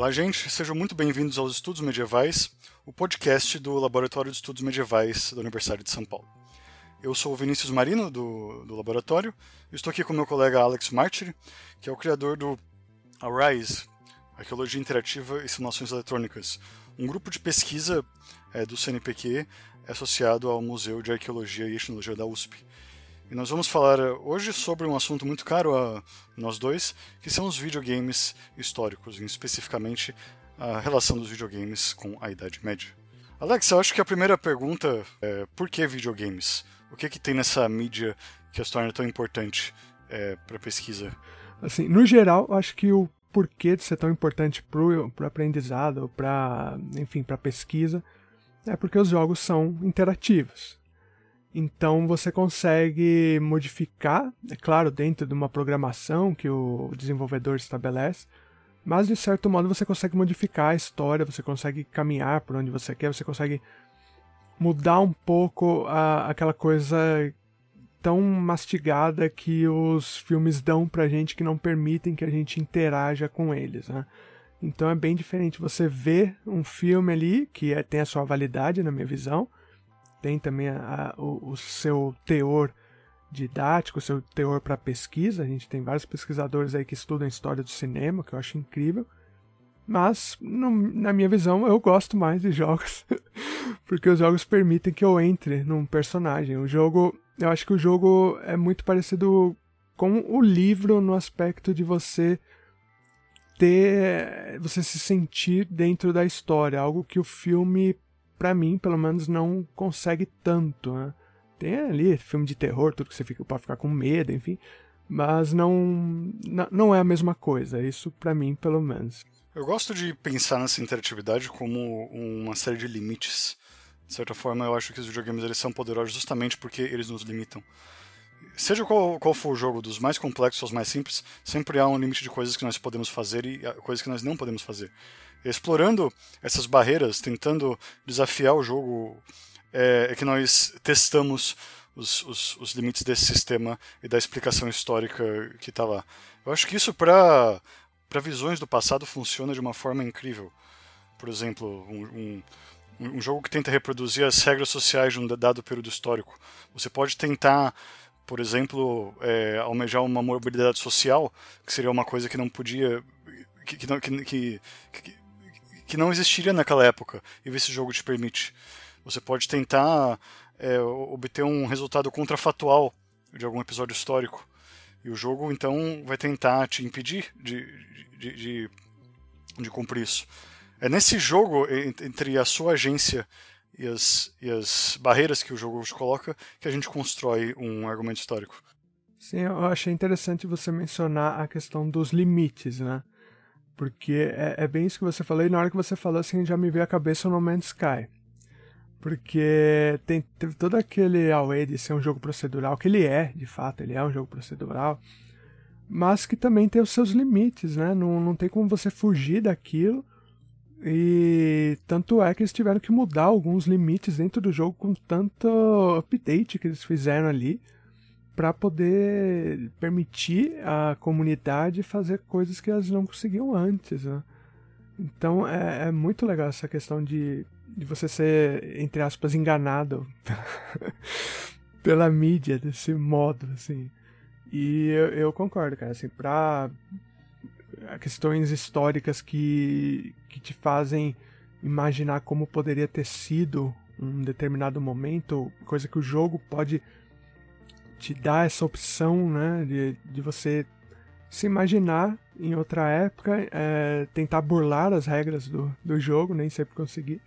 Olá, gente. Sejam muito bem-vindos aos Estudos Medievais, o podcast do Laboratório de Estudos Medievais da Universidade de São Paulo. Eu sou o Vinícius Marino, do, do laboratório, e estou aqui com meu colega Alex Martiri, que é o criador do ARISE, Arqueologia Interativa e Simulações Eletrônicas, um grupo de pesquisa é, do CNPq associado ao Museu de Arqueologia e Etnologia da USP. E nós vamos falar hoje sobre um assunto muito caro a nós dois, que são os videogames históricos, especificamente a relação dos videogames com a Idade Média. Alex, eu acho que a primeira pergunta é por que videogames? O que, que tem nessa mídia que as torna tão importante é, para pesquisa? Assim, no geral, eu acho que o porquê de ser tão importante para o aprendizado, para enfim, para pesquisa, é porque os jogos são interativos. Então você consegue modificar, é claro, dentro de uma programação que o desenvolvedor estabelece, mas de certo modo você consegue modificar a história, você consegue caminhar por onde você quer, você consegue mudar um pouco a, aquela coisa tão mastigada que os filmes dão pra gente que não permitem que a gente interaja com eles, né? Então é bem diferente você ver um filme ali que é, tem a sua validade na minha visão, tem também a, a, o, o, seu teor didático, o seu teor para pesquisa. A gente tem vários pesquisadores aí que estudam história do cinema, que eu acho incrível. Mas, no, na minha visão, eu gosto mais de jogos, porque os jogos permitem que eu entre num personagem. O jogo, eu acho que o jogo é muito parecido com o livro no aspecto de você ter, você se sentir dentro da história, algo que o filme para mim, pelo menos, não consegue tanto. Né? Tem ali filme de terror, tudo que você fica, pode ficar com medo, enfim. Mas não, não é a mesma coisa. Isso para mim, pelo menos. Eu gosto de pensar nessa interatividade como uma série de limites. De certa forma, eu acho que os videogames eles são poderosos justamente porque eles nos limitam. Seja qual, qual for o jogo, dos mais complexos aos mais simples, sempre há um limite de coisas que nós podemos fazer e coisas que nós não podemos fazer explorando essas barreiras, tentando desafiar o jogo, é, é que nós testamos os, os, os, limites desse sistema e da explicação histórica que está lá. Eu acho que isso para para visões do passado funciona de uma forma incrível. Por exemplo, um, um, um, jogo que tenta reproduzir as regras sociais de um dado período histórico. Você pode tentar, por exemplo, é, almejar uma mobilidade social, que seria uma coisa que não podia, que, que, que, que, que não existiria naquela época e esse jogo te permite. Você pode tentar é, obter um resultado contrafatual de algum episódio histórico. E o jogo, então, vai tentar te impedir de, de, de, de cumprir isso. É nesse jogo, entre a sua agência e as, e as barreiras que o jogo te coloca, que a gente constrói um argumento histórico. Sim, eu achei interessante você mencionar a questão dos limites, né? Porque é, é, bem isso que você falou, e na hora que você falou assim, já me veio a cabeça o No Man's Sky. Porque tem, teve todo aquele away de ser um jogo procedural, que ele é, de fato, ele é um jogo procedural, mas que também tem os seus limites, né? Não, não tem como você fugir daquilo. E tanto é que eles tiveram que mudar alguns limites dentro do jogo com tanto update que eles fizeram ali para poder permitir a comunidade fazer coisas que elas não conseguiam antes. Né? Então é, é, muito legal essa questão de, de você ser, entre aspas, enganado pela mídia desse modo, assim. E eu, eu concordo, cara, assim, pra questões históricas que, que te fazem imaginar como poderia ter sido um determinado momento, coisa que o jogo pode te dá essa opção, né, de, de você se imaginar em outra época, é, tentar burlar as regras do, do jogo, nem sempre conseguir,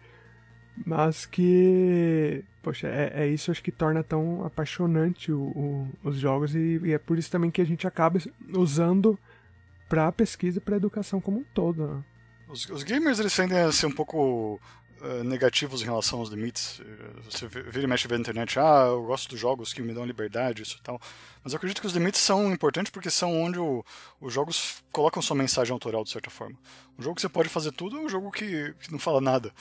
mas que, poxa, é, é isso acho que torna tão apaixonante o, o, os jogos e, e, é por isso também que a gente acaba usando para pesquisa e para educação como um todo. Né? Os, os, gamers eles tendem a ser um pouco negativos em relação aos limites. Eh, você vira e mexe na internet, ah, eu gosto dos jogos que me dão liberdade, isso e tal. Mas eu acredito que os limites são importantes porque são onde o, os jogos colocam sua mensagem autoral, de certa forma. Um jogo que você pode fazer tudo é um jogo que, que não fala nada.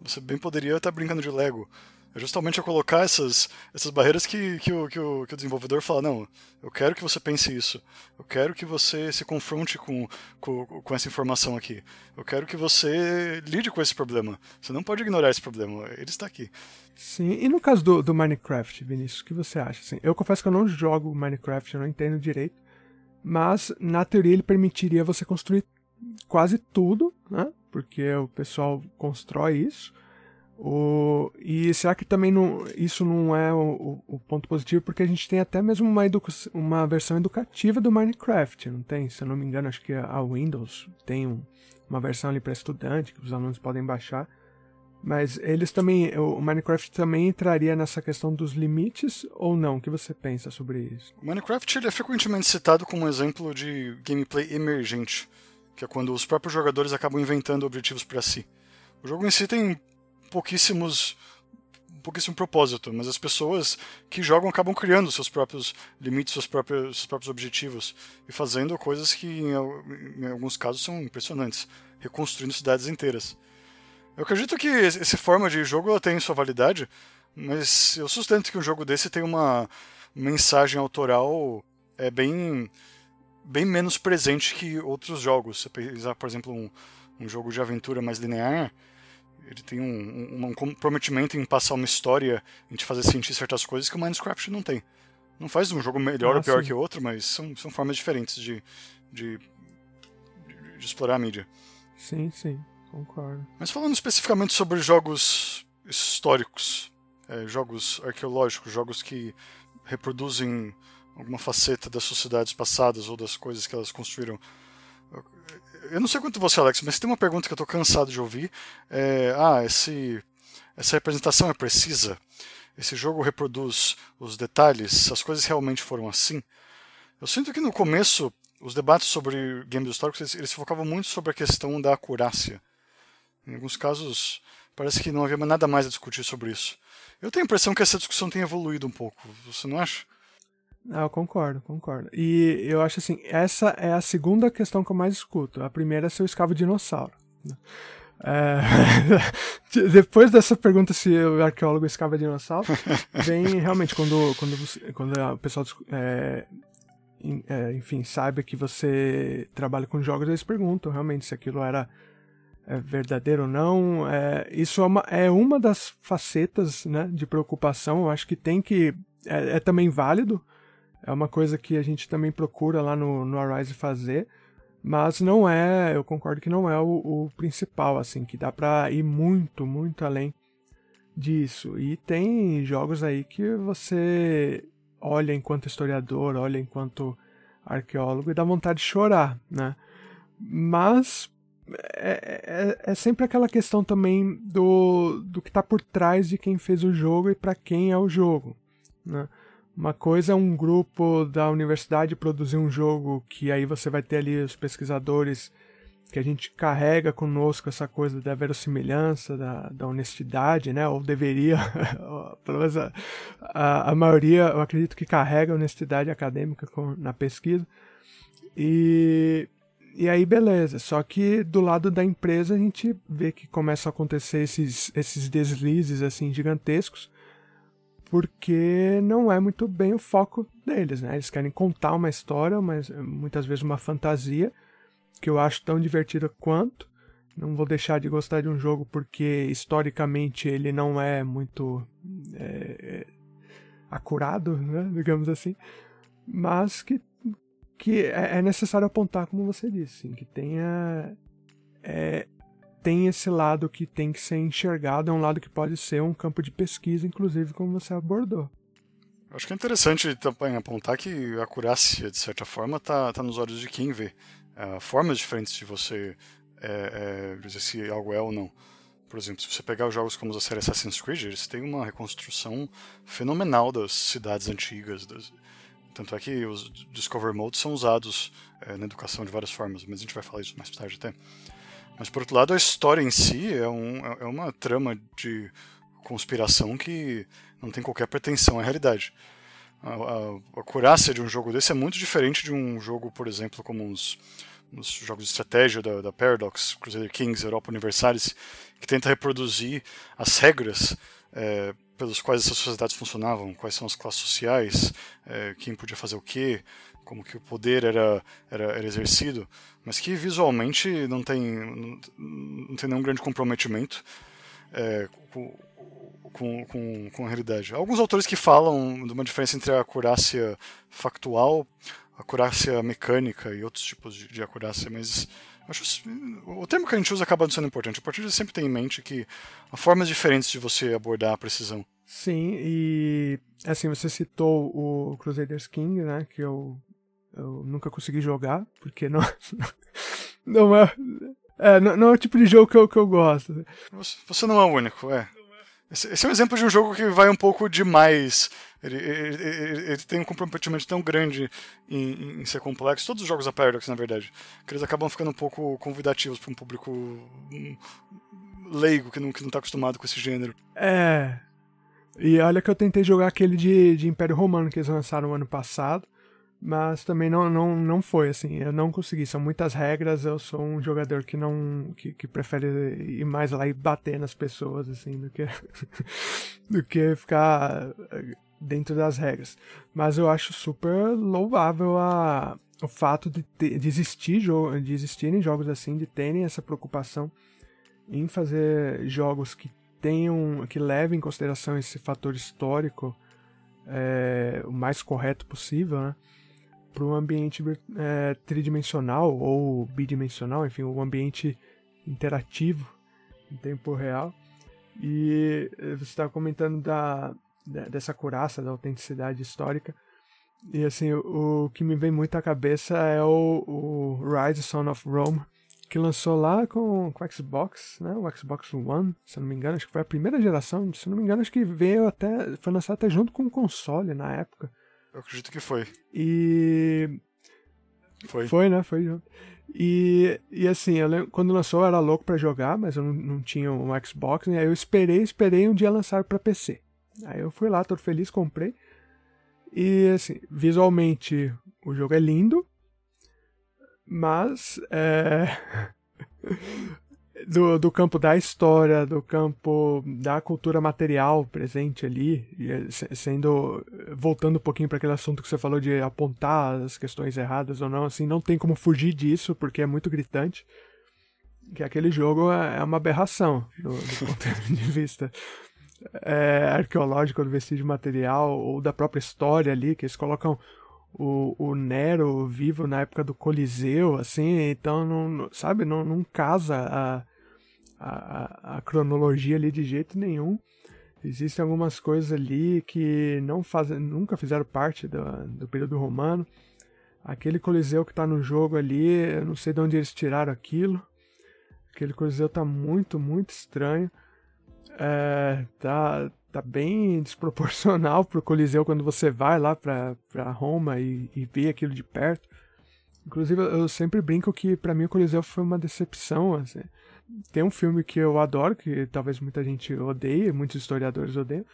Você bem poderia estar brincando de Lego. É justamente a colocar essas, essas barreiras que, que, o, que, o, que o desenvolvedor fala, não, eu quero que você pense isso, eu quero que você se confronte com, com, com essa informação aqui, eu quero que você lide com esse problema. Você não pode ignorar esse problema, ele está aqui. Sim, e no caso do, do Minecraft, Vinícius, o que você acha? Assim, eu confesso que eu não jogo Minecraft, eu não entendo direito, mas na teoria ele permitiria você construir quase tudo, né? Porque o pessoal constrói isso. O, e será que também não, isso não é o, o, ponto positivo? Porque a gente tem até mesmo uma, uma versão educativa do Minecraft, não tem? Se eu não me engano, acho que a Windows tem um, uma versão ali para estudante que os alunos podem baixar. Mas eles também, o Minecraft também entraria nessa questão dos limites ou não? O que você pensa sobre isso? O Minecraft ele é frequentemente citado como um exemplo de gameplay emergente, que é quando os próprios jogadores acabam inventando objetivos para si. O jogo em si tem pouquíssimos pouquíssimo propósito, mas as pessoas que jogam acabam criando seus próprios limites, seus próprios, seus próprios objetivos e fazendo coisas que em, em alguns casos são impressionantes, reconstruindo cidades inteiras. Eu acredito que essa forma de jogo tem sua validade, mas eu sustento que um jogo desse tem uma mensagem autoral é bem bem menos presente que outros jogos. Se pensar, por exemplo, um, um jogo de aventura mais linear, ele tem um, um, um, comprometimento em passar uma história, em te fazer sentir certas coisas que o Minecraft não tem. Não faz um jogo melhor ah, ou pior sim. que outro, mas são, são formas diferentes de, de, de, de explorar a mídia. Sim, sim, concordo. Mas falando especificamente sobre jogos históricos, é, jogos arqueológicos, jogos que reproduzem alguma faceta das sociedades passadas ou das coisas que elas construíram eu não sei quanto você, Alex, mas tem uma pergunta que eu estou cansado de ouvir. É, ah, esse, essa representação é precisa? Esse jogo reproduz os detalhes? As coisas realmente foram assim? Eu sinto que no começo os debates sobre games históricos eles, eles focavam muito sobre a questão da acurácia. Em alguns casos parece que não havia nada mais a discutir sobre isso. Eu tenho a impressão que essa discussão tem evoluído um pouco. Você não acha? Ah, eu concordo, concordo. E eu acho assim, essa é a segunda questão que eu mais escuto. A primeira é se eu escavo dinossauro. Né? É... Depois dessa pergunta se o arqueólogo escava dinossauro, vem realmente quando, quando, você, quando o pessoal, é, é, enfim, saiba que você trabalha com jogos, eles perguntam realmente se aquilo era é verdadeiro ou não. É, isso é uma, é uma das facetas né, de preocupação. Eu acho que tem que. É, é também válido é uma coisa que a gente também procura lá no, no Arise fazer, mas não é, eu concordo que não é o, o principal, assim, que dá pra ir muito, muito além disso. E tem jogos aí que você olha enquanto historiador, olha enquanto arqueólogo e dá vontade de chorar, né? Mas é, é, é, sempre aquela questão também do, do que está por trás de quem fez o jogo e para quem é o jogo, né? Uma coisa é um grupo da universidade produzir um jogo que aí você vai ter ali os pesquisadores que a gente carrega conosco essa coisa da verossimilhança, da, da honestidade, né? Ou deveria, pelo menos a, a, a, maioria, eu acredito que carrega honestidade acadêmica com, na pesquisa. E, e aí, beleza. Só que do lado da empresa a gente vê que começam a acontecer esses, esses deslizes assim gigantescos porque não é muito bem o foco deles, né? Eles querem contar uma história, mas muitas vezes uma fantasia, que eu acho tão divertida quanto. Não vou deixar de gostar de um jogo porque historicamente ele não é muito é, acurado, né? digamos assim, mas que, que é, é necessário apontar, como você disse, que tenha é, tem esse lado que tem que ser enxergado, é um lado que pode ser um campo de pesquisa, inclusive, como você abordou. Acho que é interessante também apontar que a acurácia, de certa forma, está tá nos olhos de quem vê. Uh, formas diferentes de você é, é, dizer se algo é ou não. Por exemplo, se você pegar os jogos como a série Assassin's Creed, eles têm uma reconstrução fenomenal das cidades antigas. Das... Tanto é que os Discover Modes são usados é, na educação de várias formas, mas a gente vai falar isso mais tarde até. Mas por outro lado, a história em si é, um, é uma trama de conspiração que não tem qualquer pretensão à realidade. A, a, a curácia de um jogo desse é muito diferente de um jogo, por exemplo, como os, os jogos de estratégia da, da, Paradox, Crusader Kings, Europa Universalis, que tenta reproduzir as regras é, pelos quais essas sociedades funcionavam, quais são as classes sociais, é, quem podia fazer o quê, como que o poder era, era, era exercido, mas que visualmente não tem, não, não tem nenhum grande comprometimento é, com, com, com, a realidade. Alguns autores que falam de uma diferença entre a acurácia factual, a acurácia mecânica e outros tipos de, de acurácia, mas acho, o termo que a gente usa acaba sendo importante. A partir de sempre tem em mente que há formas diferentes de você abordar a precisão. Sim, e assim, você citou o Crusaders King, né, que eu, eu nunca consegui jogar, porque não, não é, é não, não, é o tipo de jogo que eu, que eu gosto. Você não é o único, é. Esse é um exemplo de um jogo que vai um pouco demais. Ele, ele, ele, ele tem um comprometimento tão grande em, em, ser complexo. Todos os jogos da Paradox, na verdade, que eles acabam ficando um pouco convidativos para um público leigo que não, que não tá acostumado com esse gênero. É. E olha que eu tentei jogar aquele de, de Império Romano que eles lançaram ano passado mas também não, não, não foi assim, eu não consegui, são muitas regras, eu sou um jogador que não que, que prefere ir mais lá e bater nas pessoas assim do que do que ficar eh, dentro das regras. Mas eu acho super louvável a, o fato de, ter, de existir de existirem jogos assim, de terem essa preocupação em fazer jogos que tenham que levem em consideração esse fator histórico é, o mais correto possível, né? Para um ambiente é, tridimensional ou bidimensional, enfim, um ambiente interativo em tempo real. E eh, você estava comentando da, dessa curaça, da autenticidade histórica. E assim, o, o que me vem muito à cabeça é o, o Rise Son of Rome, que lançou lá com, com o Xbox, né? O Xbox One, se não me engano, acho que foi a primeira geração, se não me engano, acho que veio até. Foi lançado até junto com o console na época. Eu acredito que foi. E. Foi. Foi, né? Foi. E, e assim, eu lembro, quando lançou eu era louco para jogar, mas eu não, não tinha um Xbox, né? Aí eu esperei, esperei um dia lançar para PC. Aí eu fui lá, todo feliz, comprei. E assim, visualmente o jogo é lindo, mas é... do, do campo da história, do campo da cultura material presente ali, eh, sendo voltando um pouquinho para aquele assunto que você falou de apontar as questões erradas ou não, assim, não tem como fugir disso porque é muito gritante. Que aquele jogo é, é uma aberração do, do ponto de vista é, arqueológico do vestígio material ou da própria história ali, que eles colocam o, o Nero vivo na época do Coliseu, assim, então não, sabe, não, não casa a, a, a, cronologia ali de jeito nenhum. Existem algumas coisas ali que não fazem, nunca fizeram parte do, do período romano. Aquele Coliseu que está no jogo ali, eu não sei de onde eles tiraram aquilo. Aquele Coliseu tá muito, muito estranho. É, tá, tá bem desproporcional pro Coliseu quando você vai lá pra Roma e, e vê aquilo de perto. Inclusive, eu sempre brinco que para mim o Coliseu foi uma decepção. Assim. Tem um filme que eu adoro, que talvez muita gente odeie, muitos historiadores odeiam,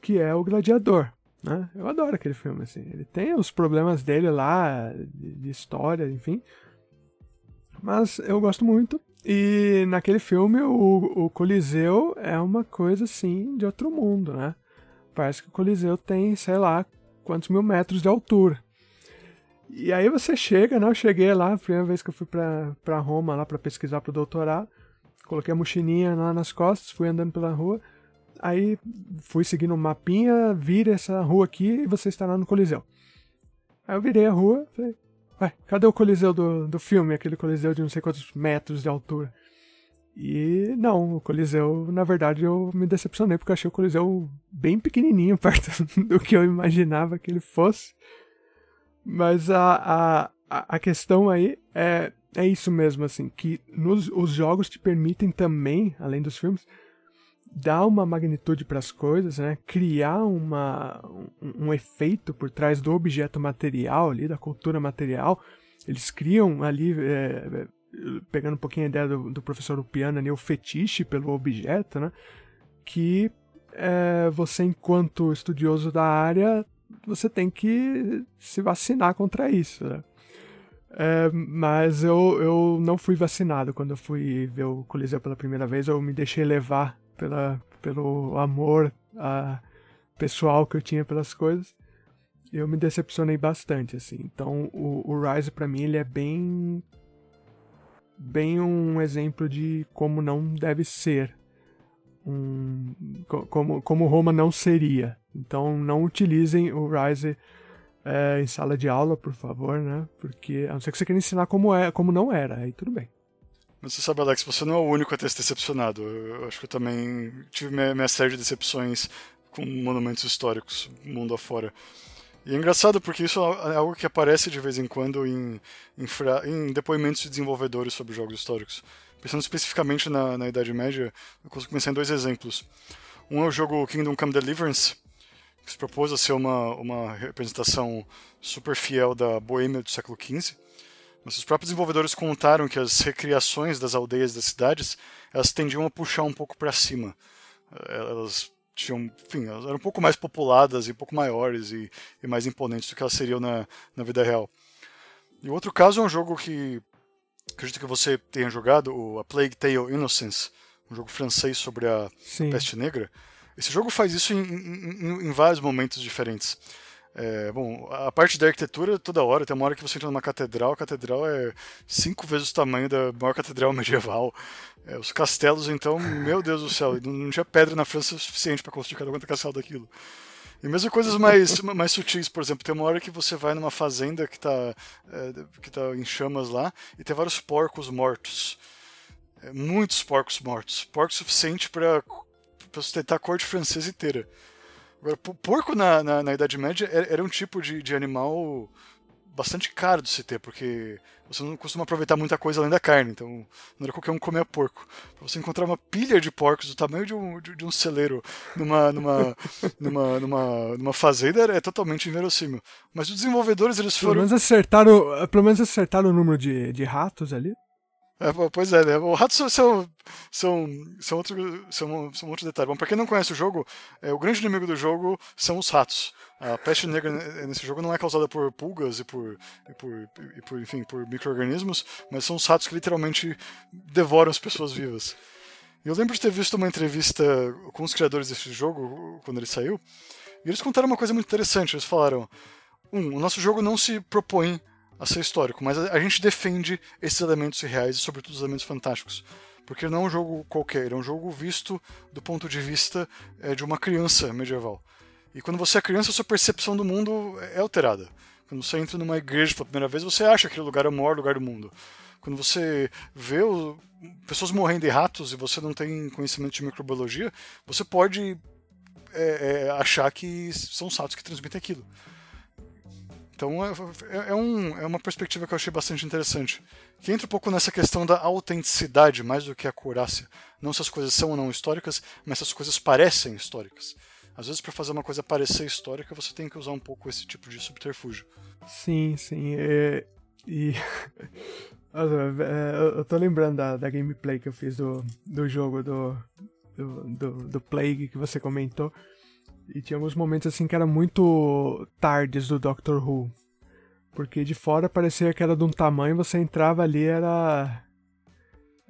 que é O Gladiador. Né? Eu adoro aquele filme, assim. Ele tem os problemas dele lá, de história, enfim. Mas eu gosto muito. E naquele filme, o, o Coliseu é uma coisa assim de outro mundo, né? Parece que o Coliseu tem, sei lá, quantos mil metros de altura. E aí você chega, né? Eu cheguei lá, a primeira vez que eu fui pra, Roma lá para pesquisar pro doutorado. Coloquei a mochilinha lá nas costas, fui andando pela rua. Aí fui seguindo um mapinha, vira essa rua aqui e você estará no Coliseu. Aí eu virei a rua, falei, Ué, cadê o Coliseu do, do filme? Aquele Coliseu de não sei quantos metros de altura. E não, o Coliseu, na verdade, eu me decepcionei porque eu achei o Coliseu bem pequenininho perto do que eu imaginava que ele fosse. Mas a, a, a questão aí é, é isso mesmo, assim, que nos, os jogos te permitem também, além dos filmes, dar uma magnitude para as coisas, né? criar uma, um, um, efeito por trás do objeto material ali, da cultura material. Eles criam ali, é, pegando um pouquinho a ideia do, do professor Upiana, ali, o fetiche pelo objeto, né? que é, você, enquanto estudioso da área, você tem que se vacinar contra isso. Né? É, mas eu, eu não fui vacinado quando eu fui ver o Coliseu pela primeira vez, eu me deixei levar pela, pelo amor a, pessoal que eu tinha pelas coisas, eu me decepcionei bastante, assim. Então, o, o Rise para mim ele é bem bem um exemplo de como não deve ser um como como Roma não seria. Então, não utilizem o Rise é, em sala de aula, por favor, né? Porque a não ser que você queira ensinar como é, como não era, aí tudo bem. Mas você sabe, Alex, você não é o único a ter se decepcionado. Eu acho que eu também tive minha, minha série de decepções com monumentos históricos, mundo afora. E é engraçado porque isso é algo que aparece de vez em quando em, em, em depoimentos de desenvolvedores sobre jogos históricos. Pensando especificamente na, na Idade Média, eu consigo pensar em dois exemplos. Um é o jogo Kingdom Come Deliverance, que se propôs a ser uma, uma representação super fiel da Boêmia do século XV. Mas os próprios desenvolvedores contaram que as recriações das aldeias das cidades elas tendiam a puxar um pouco para cima. Elas tinham, enfim, elas eram um pouco mais populadas e um pouco maiores e, e mais imponentes do que elas seriam na, na vida real. E o outro caso é um jogo que acredito que você tenha jogado, o A Plague Tale Innocence, um jogo francês sobre a Sim. peste negra. Esse jogo faz isso em, em, em vários momentos diferentes. É, bom, a parte da arquitetura toda hora, tem uma hora que você entra numa catedral, a catedral é cinco vezes o tamanho da maior catedral medieval. É, os castelos, então, meu Deus do céu, não, tinha pedra na França suficiente para construir cada quanto castelo daquilo. E mesmo coisas mais, mais sutis, por exemplo, tem uma hora que você vai numa fazenda que está é, que tá em chamas lá e tem vários porcos mortos. É, muitos porcos mortos. Porco suficiente para sustentar a corte francesa inteira. Agora, porco na, na, na Idade Média era, era um tipo de, de animal bastante caro de se ter, porque você não costuma aproveitar muita coisa além da carne, então não era qualquer um comer porco. Pra você encontrar uma pilha de porcos do tamanho de um, de, de um celeiro numa, numa, numa, numa, numa fazenda é totalmente inverossímil. Mas os desenvolvedores eles foram. Pelo menos acertaram, pelo menos acertaram o número de, de ratos ali. É, pois é, né? Os ratos são, são, são, são, outro, são, são outro detalhe. Bom, pra quem não conhece o jogo, é, o grande inimigo do jogo são os ratos. A peste negra nesse jogo não é causada por pulgas e por, e por, e por enfim, por micro-organismos, mas são os ratos que literalmente devoram as pessoas vivas. E eu lembro de ter visto uma entrevista com os criadores desse jogo, quando ele saiu, e eles contaram uma coisa muito interessante. Eles falaram: um, o nosso jogo não se propõe a ser histórico, mas a gente defende esses elementos reais e, sobretudo, os elementos fantásticos. Porque não é um jogo qualquer, é um jogo visto do ponto de vista é, de uma criança medieval. E quando você é criança, a sua percepção do mundo é alterada. Quando você entra numa igreja pela primeira vez, você acha que aquele lugar é o maior lugar do mundo. Quando você vê o, pessoas morrendo de ratos e você não tem conhecimento de microbiologia, você pode é, é, achar que são os ratos que transmitem aquilo. Então é, é, é, um, é uma perspectiva que eu achei bastante interessante. Que entra um pouco nessa questão da autenticidade, mais do que a acurácia. Não se as coisas são ou não históricas, mas se as coisas parecem históricas. Às vezes, para fazer uma coisa parecer histórica, você tem que usar um pouco esse tipo de subterfúgio. Sim, sim. É, e. É, eu tô lembrando da, da gameplay que eu fiz do, do jogo do, do, do, do Plague que você comentou. E tinha alguns momentos assim que eram muito tardes do Doctor Who. Porque de fora parecia que era de um tamanho, você entrava ali, era.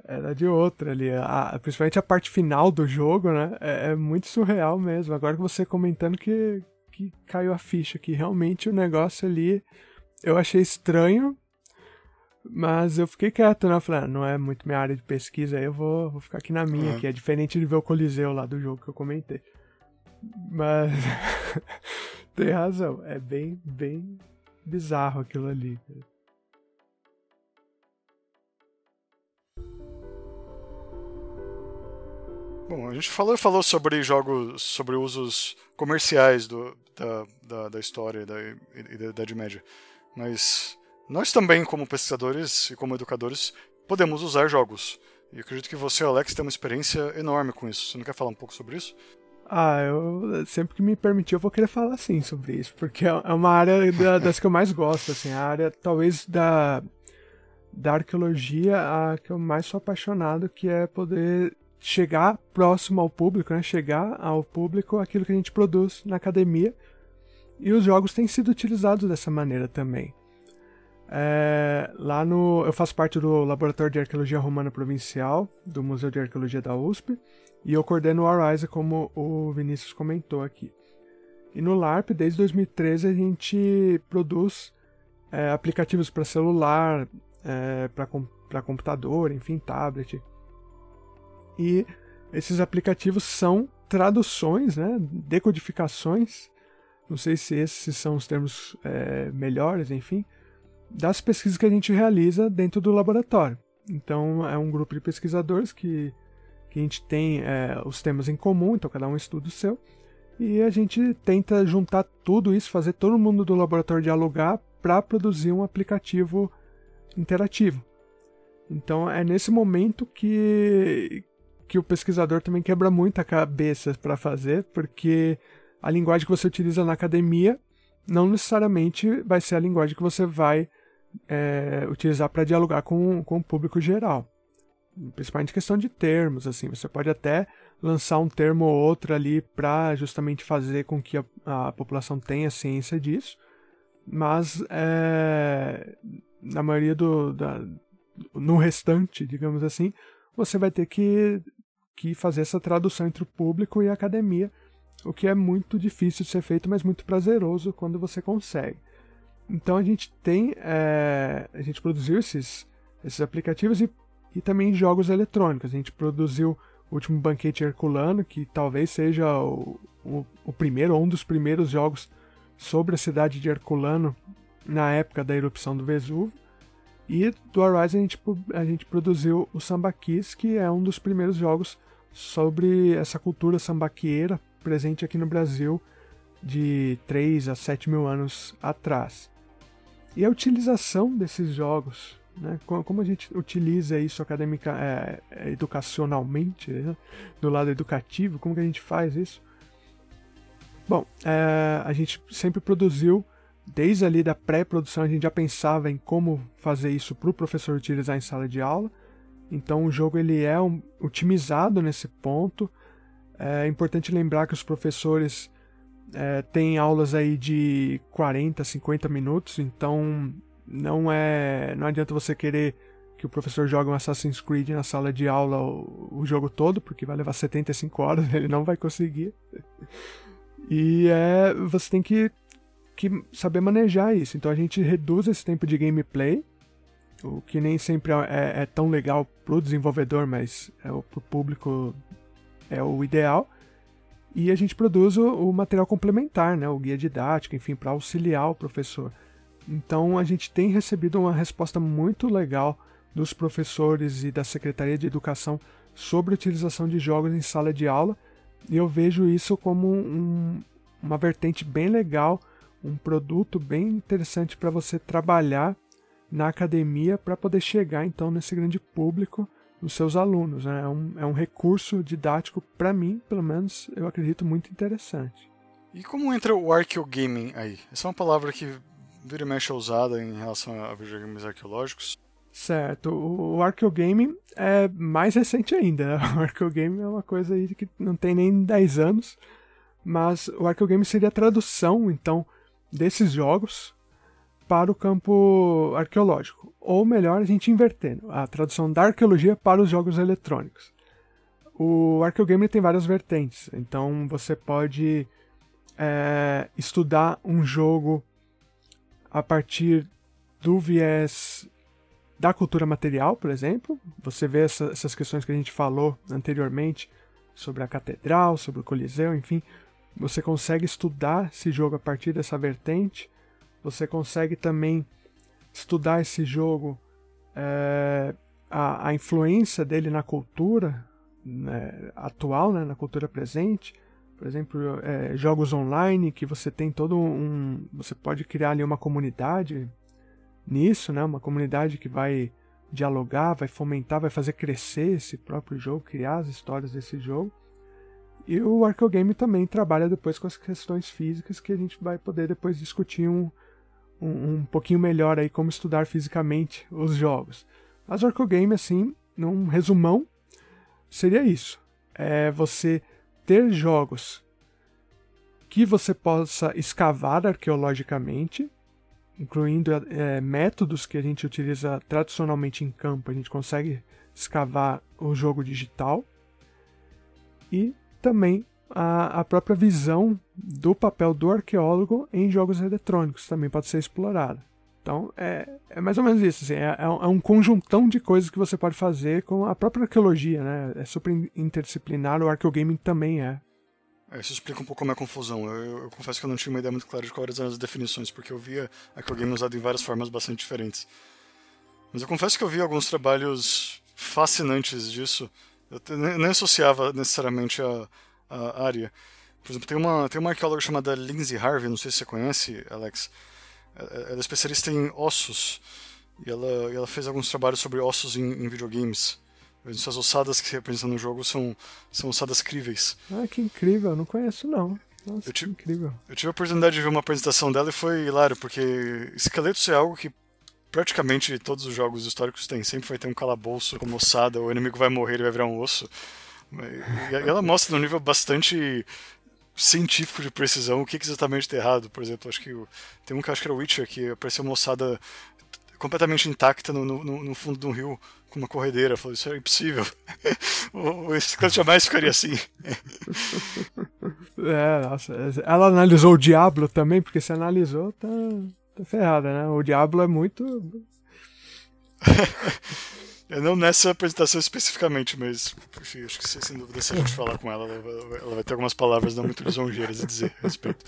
Era de outra ali. A, principalmente a parte final do jogo, né? É, é, muito surreal mesmo. Agora que você comentando que, que caiu a ficha, que realmente o negócio ali eu achei estranho, mas eu fiquei quieto, né? Eu falei, ah, não é muito minha área de pesquisa, aí eu vou, vou ficar aqui na minha, uhum. que é diferente de ver o Coliseu lá do jogo que eu comentei. Mas tem razão, é bem, bem bizarro aquilo ali. Bom, a gente falou falou sobre jogos, sobre usos comerciais do, da, da, da história da, e da Idade Média, mas nós também, como pesquisadores e como educadores, podemos usar jogos. E acredito que você, Alex, tem uma experiência enorme com isso. Você não quer falar um pouco sobre isso? Ah, eu sempre que me permitir eu vou querer falar sim sobre isso, porque é, é uma área da, das que eu mais gosto, assim, a área talvez da da arqueologia a que eu mais sou apaixonado, que é poder chegar próximo ao público, né? Chegar ao público aquilo que a gente produz na academia. E os jogos têm sido utilizados dessa maneira também. É, lá no. Eu faço parte do Laboratório de Arqueologia Romana Provincial, do Museu de Arqueologia da USP, e eu coordeno o Arise, como o Vinícius comentou aqui. E no LARP, desde 2013, a gente produz é, aplicativos para celular, é, para computador, enfim, tablet. E esses aplicativos são traduções, né, decodificações, não sei se esses são os termos é, melhores, enfim, das pesquisas que a gente realiza dentro do laboratório. Então, é um grupo de pesquisadores que, que a gente tem é, os temas em comum, então cada um estuda o seu, e a gente tenta juntar tudo isso, fazer todo mundo do laboratório dialogar para produzir um aplicativo interativo. Então, é nesse momento que, que o pesquisador também quebra muito a cabeça para fazer, porque a linguagem que você utiliza na academia não necessariamente vai ser a linguagem que você vai é, utilizar para dialogar com, com o público geral. Principalmente questão de termos, assim, você pode até lançar um termo ou outro ali para justamente fazer com que a, a, população tenha ciência disso, mas é, na maioria do da, no restante, digamos assim, você vai ter que, que fazer essa tradução entre o público e a academia, o que é muito difícil de ser feito, mas muito prazeroso quando você consegue. Então a gente tem, é, a gente produziu esses, esses aplicativos e, e também jogos eletrônicos. A gente produziu o último Banquete Herculano, que talvez seja o, o, o primeiro ou um dos primeiros jogos sobre a cidade de Herculano na época da erupção do Vesúvio. E do Horizon a gente, a gente produziu o Samba Kiss, que é um dos primeiros jogos sobre essa cultura sambaqueira presente aqui no Brasil de 3 a 7 mil anos atrás. E a utilização desses jogos, né? como a gente utiliza isso é, é, educacionalmente, né? do lado educativo, como que a gente faz isso? Bom, é, a gente sempre produziu, desde ali da pré-produção, a gente já pensava em como fazer isso para o professor utilizar em sala de aula. Então o jogo ele é um, otimizado nesse ponto. É importante lembrar que os professores é, tem aulas aí de 40, 50 minutos, então não é. Não adianta você querer que o professor jogue um Assassin's Creed na sala de aula o, o jogo todo, porque vai levar 75 horas, ele não vai conseguir. E é, você tem que, que saber manejar isso. Então a gente reduz esse tempo de gameplay, o que nem sempre é, é tão legal pro desenvolvedor, mas é, pro público é o ideal e a gente produz o, o material complementar, né, o guia didático, enfim, para auxiliar o professor. Então a gente tem recebido uma resposta muito legal dos professores e da Secretaria de Educação sobre a utilização de jogos em sala de aula, e eu vejo isso como um, uma vertente bem legal, um produto bem interessante para você trabalhar na academia para poder chegar então nesse grande público dos seus alunos. Né? É, um, é um recurso didático, para mim, pelo menos, eu acredito muito interessante. E como entra o arqueogaming aí? Essa é uma palavra que vira e mexe é usada em relação a videogames arqueológicos. Certo, o, arqueogaming é mais recente ainda. O arqueogaming é uma coisa aí que não tem nem 10 anos, mas o arqueogaming seria a tradução, então, desses jogos para o campo arqueológico. Ou melhor, a gente invertendo, a tradução da arqueologia para os jogos eletrônicos. O Arqueogame tem várias vertentes, então você pode é, estudar um jogo a partir do viés da cultura material, por exemplo. Você vê essa, essas questões que a gente falou anteriormente sobre a catedral, sobre o Coliseu, enfim. Você consegue estudar esse jogo a partir dessa vertente você consegue também estudar esse jogo, é, a, a, influência dele na cultura né, atual, né, na cultura presente. Por exemplo, é, jogos online que você tem todo um. Você pode criar ali uma comunidade nisso, né? Uma comunidade que vai dialogar, vai fomentar, vai fazer crescer esse próprio jogo, criar as histórias desse jogo. E o Arcogame também trabalha depois com as questões físicas que a gente vai poder depois discutir um, um, um pouquinho melhor aí como estudar fisicamente os jogos. Mas o Arcogame, assim, num resumão, seria isso. É você ter jogos que você possa escavar arqueologicamente incluindo é, métodos que a gente utiliza tradicionalmente em campo. A gente consegue escavar o jogo digital e também a, a própria visão do papel do arqueólogo em jogos eletrônicos também pode ser explorada. Então é, é mais ou menos isso, assim, é, é, um é conjuntão de coisas que você pode fazer com a própria arqueologia, né? É super interdisciplinar, o arqueogaming também é. é. Isso explica um pouco como é a confusão. Eu, eu, eu, confesso que eu não tinha uma ideia muito clara de quais eram as definições, porque eu via arqueogaming usado em várias formas bastante diferentes. Mas eu confesso que eu vi alguns trabalhos fascinantes disso. Eu nem associava necessariamente a, a área. Por exemplo, tem uma, tem uma arqueóloga chamada Lindsay Harvey, não sei se você conhece, Alex. Ela é especialista em ossos. E ela, ela fez alguns trabalhos sobre ossos em, em videogames. Essas ossadas que se representam no jogo são, são ossadas críveis. Ah, que incrível, não conheço não. Nossa, eu tive, incrível. Eu tive a oportunidade de ver uma apresentação dela e foi hilário, porque esqueletos é algo que praticamente todos os jogos históricos têm. Sempre vai ter um calabouço como ossada, o inimigo vai morrer e vai virar um osso. E ela mostra num nível bastante científico de precisão o que exatamente está errado. Por exemplo, acho que tem um que acho que era o Witcher, que apareceu uma ossada completamente intacta no, no, no fundo de um rio com uma corredeira. Falou, isso é impossível. o esqueleto jamais ficaria assim. é, nossa. Ela analisou o Diablo também, porque se analisou, tá tá ferrada, né? O Diablo é muito. é, não nessa apresentação especificamente, mas enfim, acho que sem dúvida se a gente falar com ela, ela vai ter algumas palavras não muito lisonjeiras a dizer a respeito.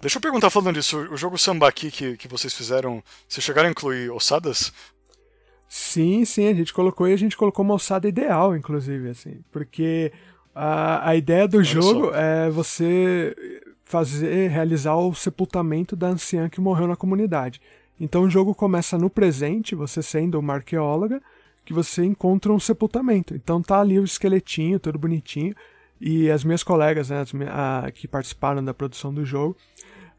Deixa eu perguntar falando disso, o jogo Sambaki que, que vocês fizeram, vocês chegaram a incluir ossadas? Sim, sim, a gente colocou e a gente colocou uma ossada ideal, inclusive, assim, porque a, a ideia do Olha jogo só. é você fazer realizar o sepultamento da anciã que morreu na comunidade. Então o jogo começa no presente, você sendo uma arqueóloga, que você encontra um sepultamento. Então tá ali o esqueletinho, todo bonitinho. E as minhas colegas, né, as, a, que participaram da produção do jogo,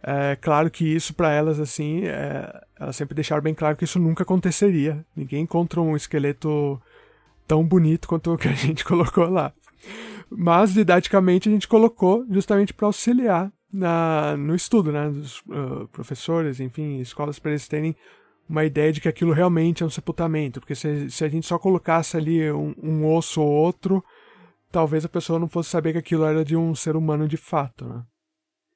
é claro que isso para elas, assim, é, elas sempre deixaram bem claro que isso nunca aconteceria. Ninguém encontra um esqueleto tão bonito quanto o que a gente colocou lá. Mas didaticamente a gente colocou justamente para auxiliar na, no estudo, né, dos uh, professores, enfim, escolas, para eles terem uma ideia de que aquilo realmente é um sepultamento, porque se, se a gente só colocasse ali um, um, osso ou outro, talvez a pessoa não fosse saber que aquilo era de um ser humano de fato, né.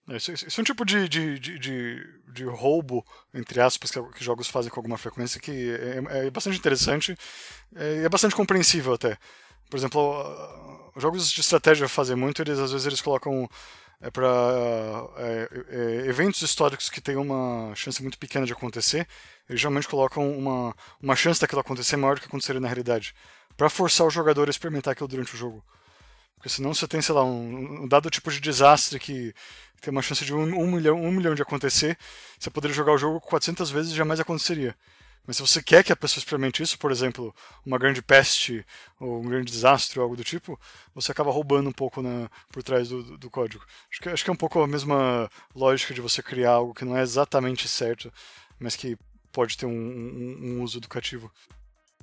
É, isso, é um tipo de, de, de, de, de roubo, entre aspas, que, que, jogos fazem com alguma frequência, que é, é bastante interessante é, e é, é bastante compreensível até. Por exemplo, os jogos de estratégia fazem muito, eles às vezes eles colocam é para é, é, eventos históricos que têm uma chance muito pequena de acontecer, eles geralmente colocam uma, uma chance daquilo acontecer maior do que aconteceria na realidade, para forçar o jogador a experimentar aquilo durante o jogo. Porque senão você tem, sei lá, um, um dado tipo de desastre que tem uma chance de um, um, milhão, um milhão de acontecer, você poderia jogar o jogo 400 vezes e jamais aconteceria. Mas se você quer que a pessoa experimente isso, por exemplo, uma grande peste ou um grande desastre ou algo do tipo, você acaba roubando um pouco na, por trás do, do, do código. Acho que, acho que é um pouco a mesma lógica de você criar algo que não é exatamente certo, mas que pode ter um, um, um uso educativo.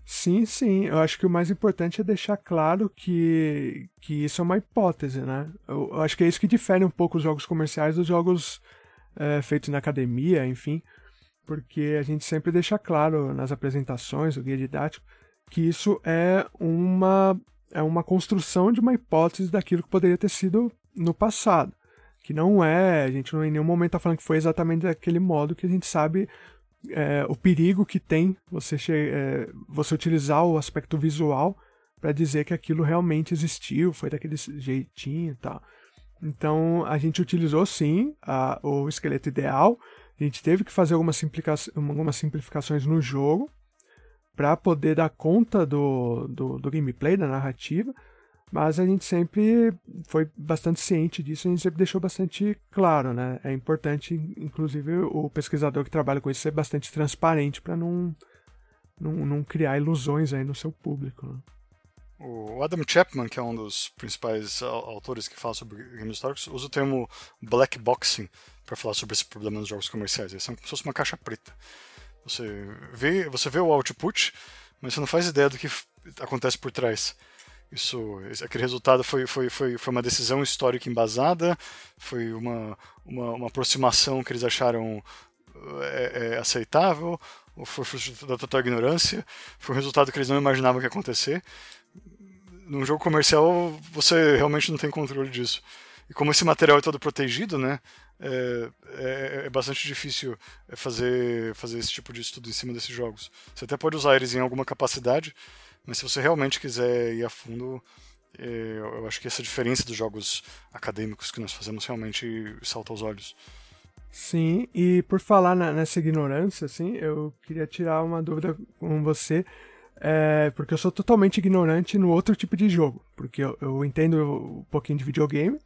Sim, sim. Eu acho que o mais importante é deixar claro que, que isso é uma hipótese, né? Eu, eu acho que é isso que difere um pouco os jogos comerciais dos jogos é, feitos na academia, enfim porque a gente sempre deixa claro nas apresentações, o guia didático, que isso é uma, é uma construção de uma hipótese daquilo que poderia ter sido no passado. Que não é, a gente não em nenhum momento está falando que foi exatamente daquele modo que a gente sabe é, o perigo que tem você, é, você utilizar o aspecto visual para dizer que aquilo realmente existiu, foi daquele jeitinho e tal. Então a gente utilizou sim a, o esqueleto ideal, a gente teve que fazer algumas, algumas simplificações no jogo para poder dar conta do, do, do, gameplay, da narrativa, mas a gente sempre foi bastante ciente disso, a gente sempre deixou bastante claro, né? É importante, inclusive, o pesquisador que trabalha com isso ser bastante transparente para não, não, não, criar ilusões aí no seu público. Né? O Adam Chapman, que é um dos principais autores que fala sobre games históricos, usa o termo black boxing para falar sobre esse problema nos jogos comerciais. Eles são como se fosse uma caixa preta. Você vê, você vê o output, mas você não faz ideia do que acontece por trás. Isso, aquele resultado foi, foi, foi, foi uma decisão histórica embasada, foi uma, uma, uma aproximação que eles acharam é, é aceitável, ou foi da total ignorância, foi um resultado que eles não imaginavam que ia acontecer. Num jogo comercial, você realmente não tem controle disso. E como esse material é todo protegido, né, é, é, é, bastante difícil fazer, fazer esse tipo de estudo em cima desses jogos. Você até pode usar eles em alguma capacidade, mas se você realmente quiser ir a fundo, é, eu acho que essa diferença dos jogos acadêmicos que nós fazemos realmente salta aos olhos. Sim, e por falar na, nessa ignorância, assim, eu queria tirar uma dúvida com você, é, porque eu sou totalmente ignorante no outro tipo de jogo, porque eu, eu entendo um pouquinho de videogame,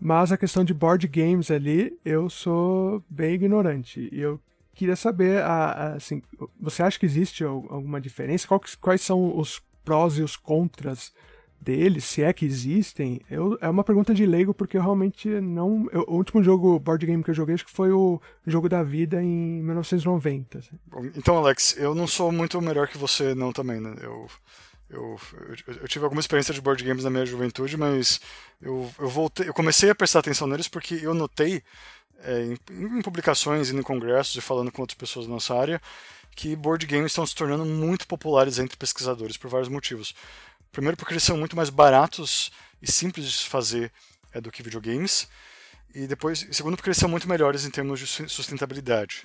mas a questão de board games ali, eu sou bem ignorante. E eu queria saber, assim, você acha que existe alguma diferença? Quais são os prós e os contras deles, se é que existem? Eu, é uma pergunta de leigo, porque eu realmente não. Eu, o último jogo board game que eu joguei acho que foi o jogo da vida em 1990. Assim. Então, Alex, eu não sou muito melhor que você, não, também, né? Eu eu, eu, eu, tive alguma experiência de board games na minha juventude, mas eu, eu voltei, eu comecei a prestar atenção neles porque eu notei é, em, em, publicações, indo em congressos e falando com outras pessoas da nossa área, que board games estão se tornando muito populares entre pesquisadores por vários motivos. Primeiro, porque eles são muito mais baratos e simples de fazer é, do que videogames. E depois, segundo, porque eles são muito melhores em termos de sustentabilidade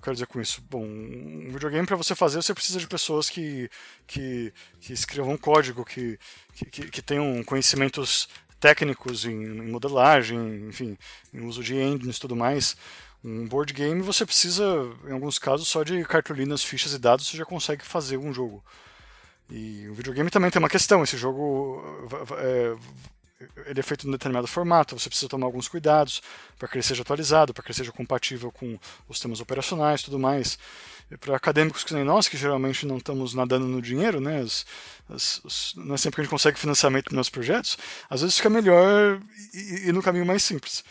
eu quero dizer com isso? Bom, um videogame para você fazer, você precisa de pessoas que, que, que escrevam código, que, que, que tenham conhecimentos técnicos em, em, modelagem, enfim, em uso de engines e tudo mais. Um board game você precisa, em alguns casos, só de cartolinas, fichas e dados você já consegue fazer um jogo. E o videogame também tem uma questão, esse jogo é, ele é feito em um determinado formato, você precisa tomar alguns cuidados para que ele seja atualizado, para que ele seja compatível com os sistemas operacionais e tudo mais. Para acadêmicos que nem nós, que geralmente não estamos nadando no dinheiro, né, as, as, as, não é sempre que a gente consegue financiamento para nossos projetos, às vezes fica melhor ir no caminho mais simples.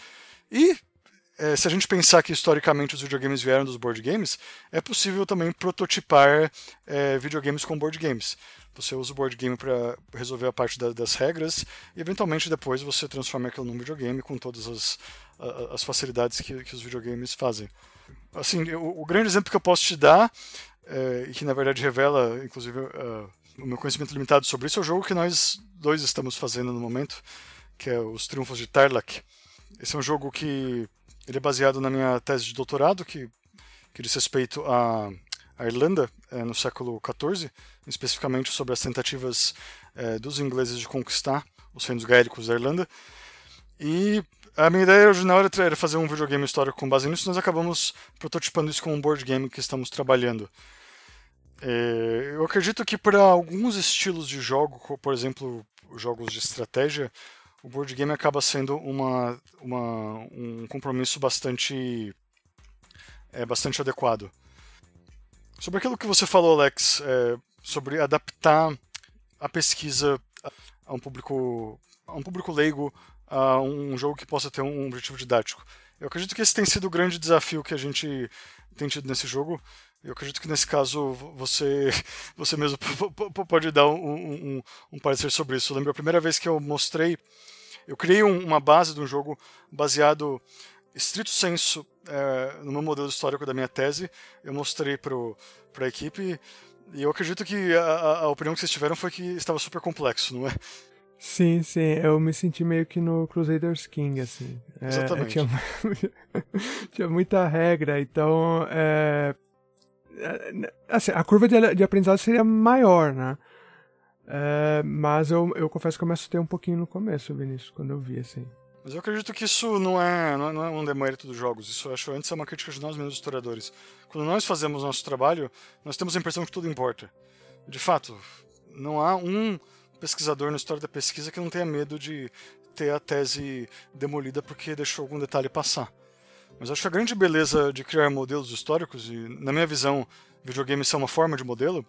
E é, se a gente pensar que historicamente os videogames vieram dos board games, é possível também prototipar é, videogames com board games. Você usa o board game para resolver a parte da, das regras e eventualmente depois você transforma aquilo num videogame com todas as, as facilidades que, que os videogames fazem. Assim, o, o, grande exemplo que eu posso te dar, é, e que na verdade revela, inclusive, uh, o meu conhecimento limitado sobre isso, é o jogo que nós dois estamos fazendo no momento, que é os Triunfos de Tarlac. Esse é um jogo que ele é baseado na minha tese de doutorado, que, que diz respeito a a Irlanda é, no século XIV, especificamente sobre as tentativas é, dos ingleses de conquistar os reinos gaélicos da Irlanda. E a minha ideia original era fazer um videogame histórico com base nisso, nós acabamos prototipando isso com um board game que estamos trabalhando. É, eu acredito que para alguns estilos de jogo, por exemplo jogos de estratégia, o board game acaba sendo uma, uma um compromisso bastante, é, bastante adequado. Sobre aquilo que você falou, Alex, é, sobre adaptar a pesquisa a um público, a um público leigo, a um jogo que possa ter um objetivo didático. Eu acredito que esse tem sido o grande desafio que a gente tem tido nesse jogo. Eu acredito que nesse caso você, você mesmo pode dar um, um, um parecer sobre isso. Eu lembro a primeira vez que eu mostrei, eu criei uma base de um jogo baseado estrito senso, é, no meu modelo histórico da minha tese, eu mostrei para a equipe e eu acredito que a, a, opinião que vocês tiveram foi que estava super complexo, não é? Sim, sim, eu me senti meio que no Crusaders King, assim. É, Exatamente. Tinha, tinha, muita regra, então. É, é, assim, a curva de, de aprendizado seria maior, né? É, mas eu, eu confesso que eu me assustei um pouquinho no começo, Vinícius, quando eu vi, assim. Mas eu acredito que isso não é, não é, é um demérito dos jogos. Isso acho antes é uma crítica de nós mesmos historiadores. Quando nós fazemos nosso trabalho, nós temos a impressão que tudo importa. De fato, não há um pesquisador na história da pesquisa que não tenha medo de ter a tese demolida porque deixou algum detalhe passar. Mas acho que a grande beleza de criar modelos históricos, e na minha visão, videogames são uma forma de modelo,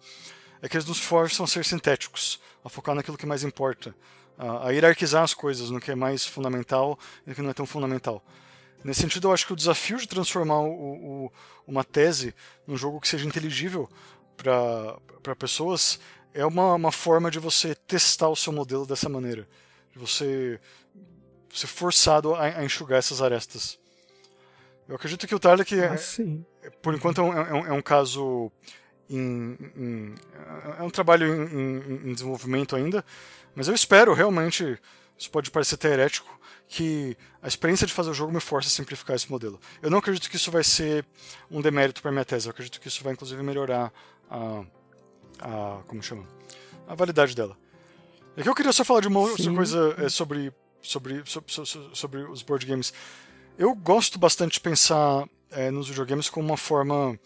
é que eles nos forçam a ser sintéticos, a focar naquilo que mais importa a, hierarquizar as coisas no que é mais fundamental e no que não é tão fundamental. Nesse sentido, eu acho que o desafio de transformar o, o, uma tese num jogo que seja inteligível para pessoas é uma, uma forma de você testar o seu modelo dessa maneira. De você ser forçado a, a enxugar essas arestas. Eu acredito que o Tarek é, ah, por enquanto é um, é um, é um caso em, em, é um trabalho em, em, desenvolvimento ainda, mas eu espero realmente, isso pode parecer até herético, que a experiência de fazer o jogo me force a simplificar esse modelo. Eu não acredito que isso vai ser um demérito para minha tese, eu acredito que isso vai inclusive melhorar a, a como chama? A validade dela. É que eu queria só falar de uma outra coisa é, sobre, sobre, sobre, sobre, sobre os board games. Eu gosto bastante de pensar é, nos videogames como uma forma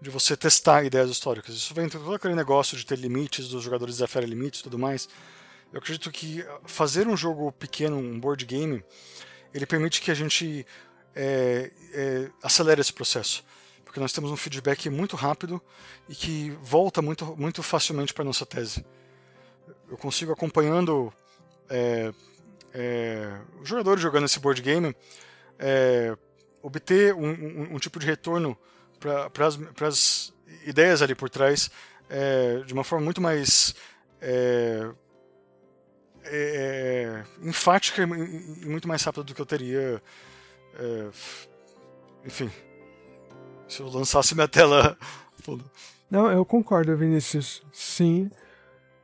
de você testar ideias históricas. Isso vem todo aquele negócio de ter limites, dos jogadores desafiarem limites e tudo mais. Eu acredito que fazer um jogo pequeno, um board game, ele permite que a gente é, é, acelere esse processo. Porque nós temos um feedback muito rápido e que volta muito, muito facilmente para a nossa tese. Eu consigo, acompanhando é, é os jogadores jogando esse board game, é, obter um, um, um tipo de retorno para as ideias ali por trás é, de uma forma muito mais é, é, enfática e, muito mais rápida do que eu teria. É, enfim, se eu lançasse minha tela. Não, eu concordo, Vinícius. Sim.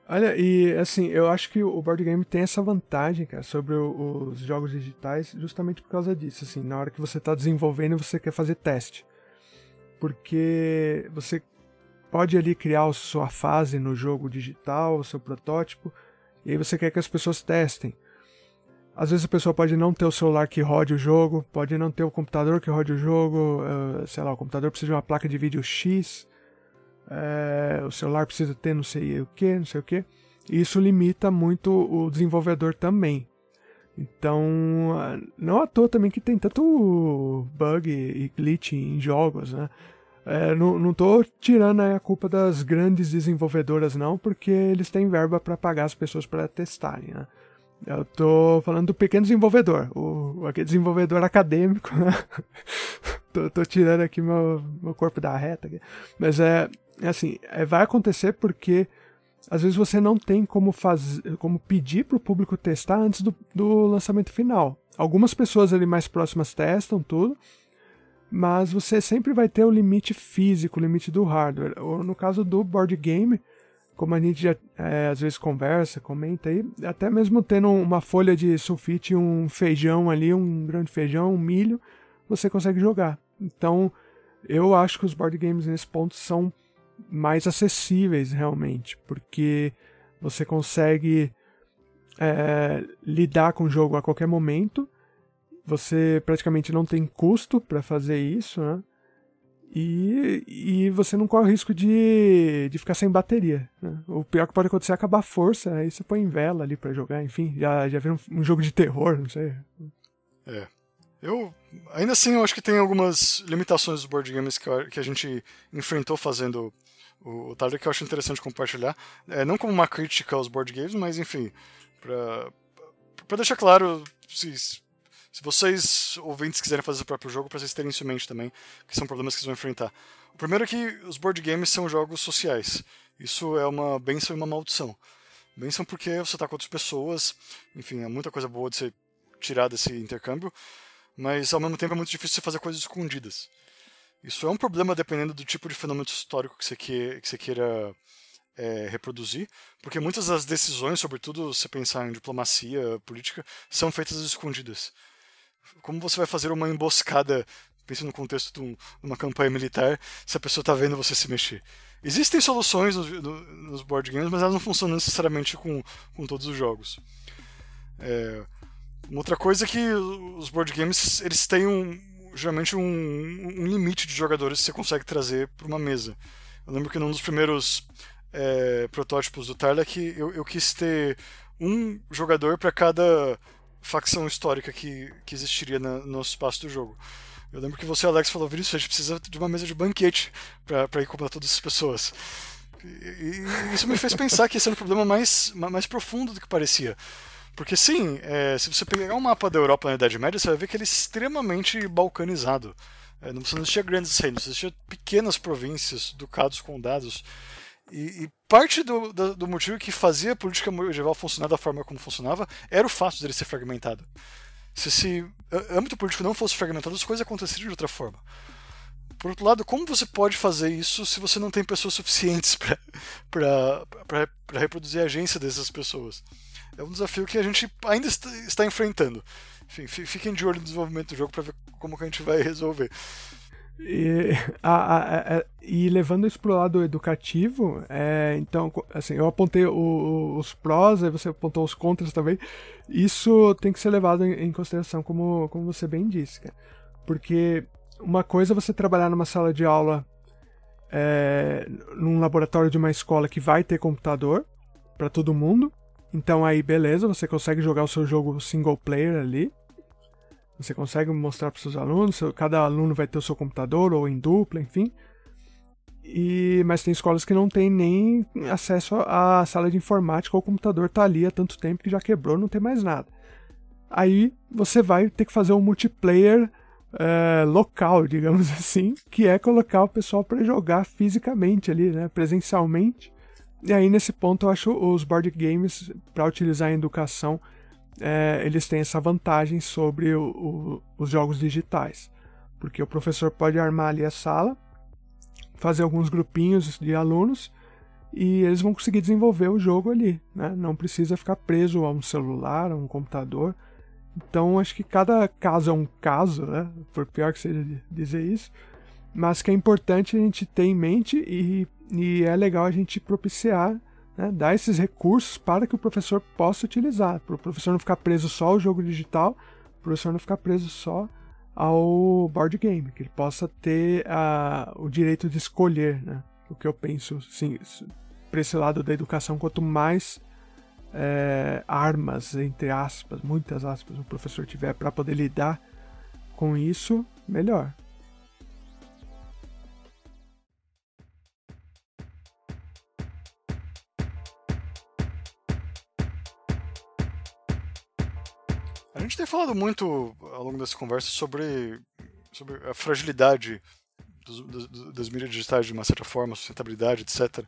Olha, e assim, eu acho que o board game tem essa vantagem, cara, sobre o, os jogos digitais, justamente por causa disso. Assim, na hora que você está desenvolvendo, você quer fazer teste porque você pode ali criar sua fase no jogo digital, o seu protótipo, e aí você quer que as pessoas testem. Às vezes a pessoa pode não ter o celular que rode o jogo, pode não ter o computador que rode o jogo, uh, sei lá, o computador precisa de uma placa de vídeo X, uh, o celular precisa ter não sei o que, não sei o que. E isso limita muito o desenvolvedor também. Então, não à toa também que tem tanto bug e glitch em jogos, né? É, não, não tô tirando a culpa das grandes desenvolvedoras, não, porque eles têm verba para pagar as pessoas para testarem, né? Eu tô falando do pequeno desenvolvedor, o, aquele desenvolvedor acadêmico, né? tô, tô, tirando aqui meu, meu corpo da reta. Aqui. Mas é, é assim, é, vai acontecer porque às vezes você não tem como, fazer, como pedir para o público testar antes do, do lançamento final. Algumas pessoas ali mais próximas testam tudo, mas você sempre vai ter o limite físico, o limite do hardware. Ou no caso do board game, como a gente já é, às vezes conversa, comenta aí, até mesmo tendo uma folha de sulfite, um feijão ali, um grande feijão, um milho, você consegue jogar. Então, eu acho que os board games nesse ponto são mais acessíveis realmente, porque você consegue é, lidar com o jogo a qualquer momento, você praticamente não tem custo para fazer isso, né? E, e você não corre o risco de, de ficar sem bateria. Né? O pior que pode acontecer é acabar a força, aí você põe vela ali para jogar, enfim, já, já vira um, um jogo de terror, não sei. É. Eu, ainda assim, eu acho que tem algumas limitações dos board games que, que a gente enfrentou fazendo o, o Tyler, que eu acho interessante compartilhar. É, não como uma crítica aos board games, mas enfim, para deixar claro, se, se vocês, ouvintes, quiserem fazer o próprio jogo, para vocês terem isso em mente também, que são problemas que vocês vão enfrentar. O primeiro é que os board games são jogos sociais. Isso é uma benção e uma maldição. Benção porque você está com outras pessoas, enfim, é muita coisa boa de ser tirar desse intercâmbio, mas ao mesmo tempo é muito difícil você fazer coisas escondidas. Isso é um problema dependendo do tipo de fenômeno histórico que você, que, que você queira é, reproduzir, porque muitas das decisões, sobretudo se pensar em diplomacia política, são feitas escondidas. Como você vai fazer uma emboscada, pensando no contexto de, de uma campanha militar, se a pessoa está vendo você se mexer? Existem soluções nos, nos, board games, mas elas não funcionam necessariamente com, com todos os jogos. É, uma outra coisa é que os board games eles têm um, geralmente um, um limite de jogadores que você consegue trazer para uma mesa. Eu lembro que num dos primeiros é, protótipos do Tarlac eu, eu quis ter um jogador para cada facção histórica que, que existiria na, no espaço do jogo. Eu lembro que você, Alex, falou: Vinícius, a gente precisa de uma mesa de banquete para ir comprar todas essas pessoas. E, e, isso me fez pensar que esse era um problema mais, mais profundo do que parecia. Porque sim, é, se você pegar um mapa da Europa na Idade Média, você vai ver que ele é extremamente balcanizado. É, não existia grandes reinos, existiam pequenas províncias, ducados, condados. E, e parte do, do, do, motivo que fazia a política medieval funcionar da forma como funcionava era o fato dele ser fragmentado. Se esse âmbito político não fosse fragmentado, as coisas aconteceriam de outra forma. Por outro lado, como você pode fazer isso se você não tem pessoas suficientes para reproduzir a agência dessas pessoas? É um desafio que a gente ainda está enfrentando. Enfim, fiquem de olho no desenvolvimento do jogo para ver como que a gente vai resolver. E, a, a, a, e levando isso para o lado educativo, é, então, assim, eu apontei o, os prós, aí você apontou os contras também. Isso tem que ser levado em, em consideração, como, como você bem disse, cara. Porque uma coisa é você trabalhar numa sala de aula, é, num laboratório de uma escola que vai ter computador para todo mundo. Então aí, beleza, você consegue jogar o seu jogo single player ali. Você consegue mostrar para seus alunos, cada aluno vai ter o seu computador ou em dupla, enfim. E, mas tem escolas que não tem nem acesso à sala de informática ou o computador está ali há tanto tempo que já quebrou, não tem mais nada. Aí você vai ter que fazer um multiplayer é, local, digamos assim, que é colocar o pessoal para jogar fisicamente ali, né, presencialmente. E aí nesse ponto eu acho os board games para utilizar em educação é, eles têm essa vantagem sobre o, o, os jogos digitais. Porque o professor pode armar ali a sala, fazer alguns grupinhos de alunos e eles vão conseguir desenvolver o jogo ali. Né? Não precisa ficar preso a um celular, a um computador. Então acho que cada caso é um caso, né? por pior que seja dizer isso, mas que é importante a gente ter em mente e, e é legal a gente propiciar né, dar esses recursos para que o professor possa utilizar, para o professor não ficar preso só ao jogo digital, o professor não ficar preso só ao board game, que ele possa ter uh, o direito de escolher, né? O que eu penso, sim, para esse lado da educação, quanto mais é, armas, entre aspas, muitas aspas, o professor tiver para poder lidar com isso, melhor. Gente tem falado muito ao longo dessa conversa sobre, sobre a fragilidade dos, dos, das mídias digitais de uma certa forma, sustentabilidade, etc.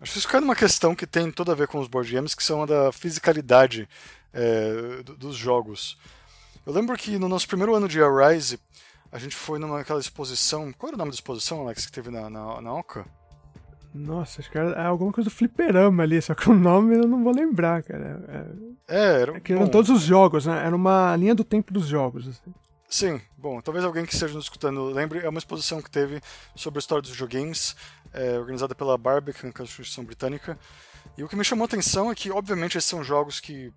Acho que isso cai numa questão que tem toda a ver com os board games, que são a da fisicalidade é, dos jogos. Eu lembro que no nosso primeiro ano de Arise, a gente foi numa aquela exposição. Qual era o nome da exposição, Alex, que teve na, na, na Oca? Nossa, acho que era alguma coisa do fliperama ali, só que o nome eu não vou lembrar, cara. É, é era. É que eram bom, todos os jogos, né? Era uma linha do tempo dos jogos. Assim. Sim, bom, talvez alguém que esteja nos escutando lembre, é uma exposição que teve sobre a história dos videogames, é, organizada pela Barbican, que é a instituição britânica. E o que me chamou a atenção é que, obviamente, esses são jogos que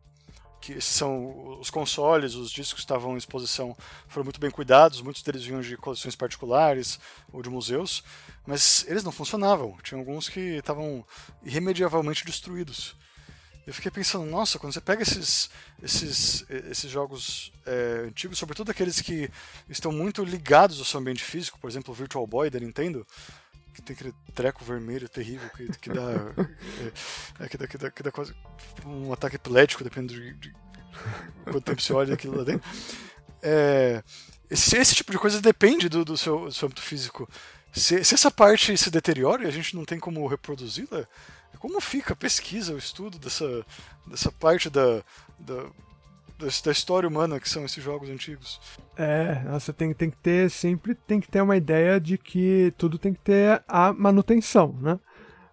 que são os consoles, os discos que estavam em exposição foram muito bem cuidados, muitos deles vinham de coleções particulares ou de museus, mas eles não funcionavam. Tinha alguns que estavam irremediavelmente destruídos. Eu fiquei pensando, nossa, quando você pega esses, esses, esses jogos é, antigos, sobretudo aqueles que estão muito ligados ao seu ambiente físico, por exemplo, o Virtual Boy da Nintendo, que tem aquele treco vermelho terrível que, que dá. é, é, que, dá, que, dá, que dá quase um ataque epilético, dependendo de, de quanto tempo você olha aquilo lá dentro. É, esse, esse, tipo de coisa depende do, do, seu, do seu âmbito físico. Se, se, essa parte se deteriora e a gente não tem como reproduzi-la, como fica a pesquisa, o estudo dessa, dessa parte da, da da, história humana que são esses jogos antigos. É, você tem, tem que ter, sempre tem que ter uma ideia de que tudo tem que ter a manutenção, né?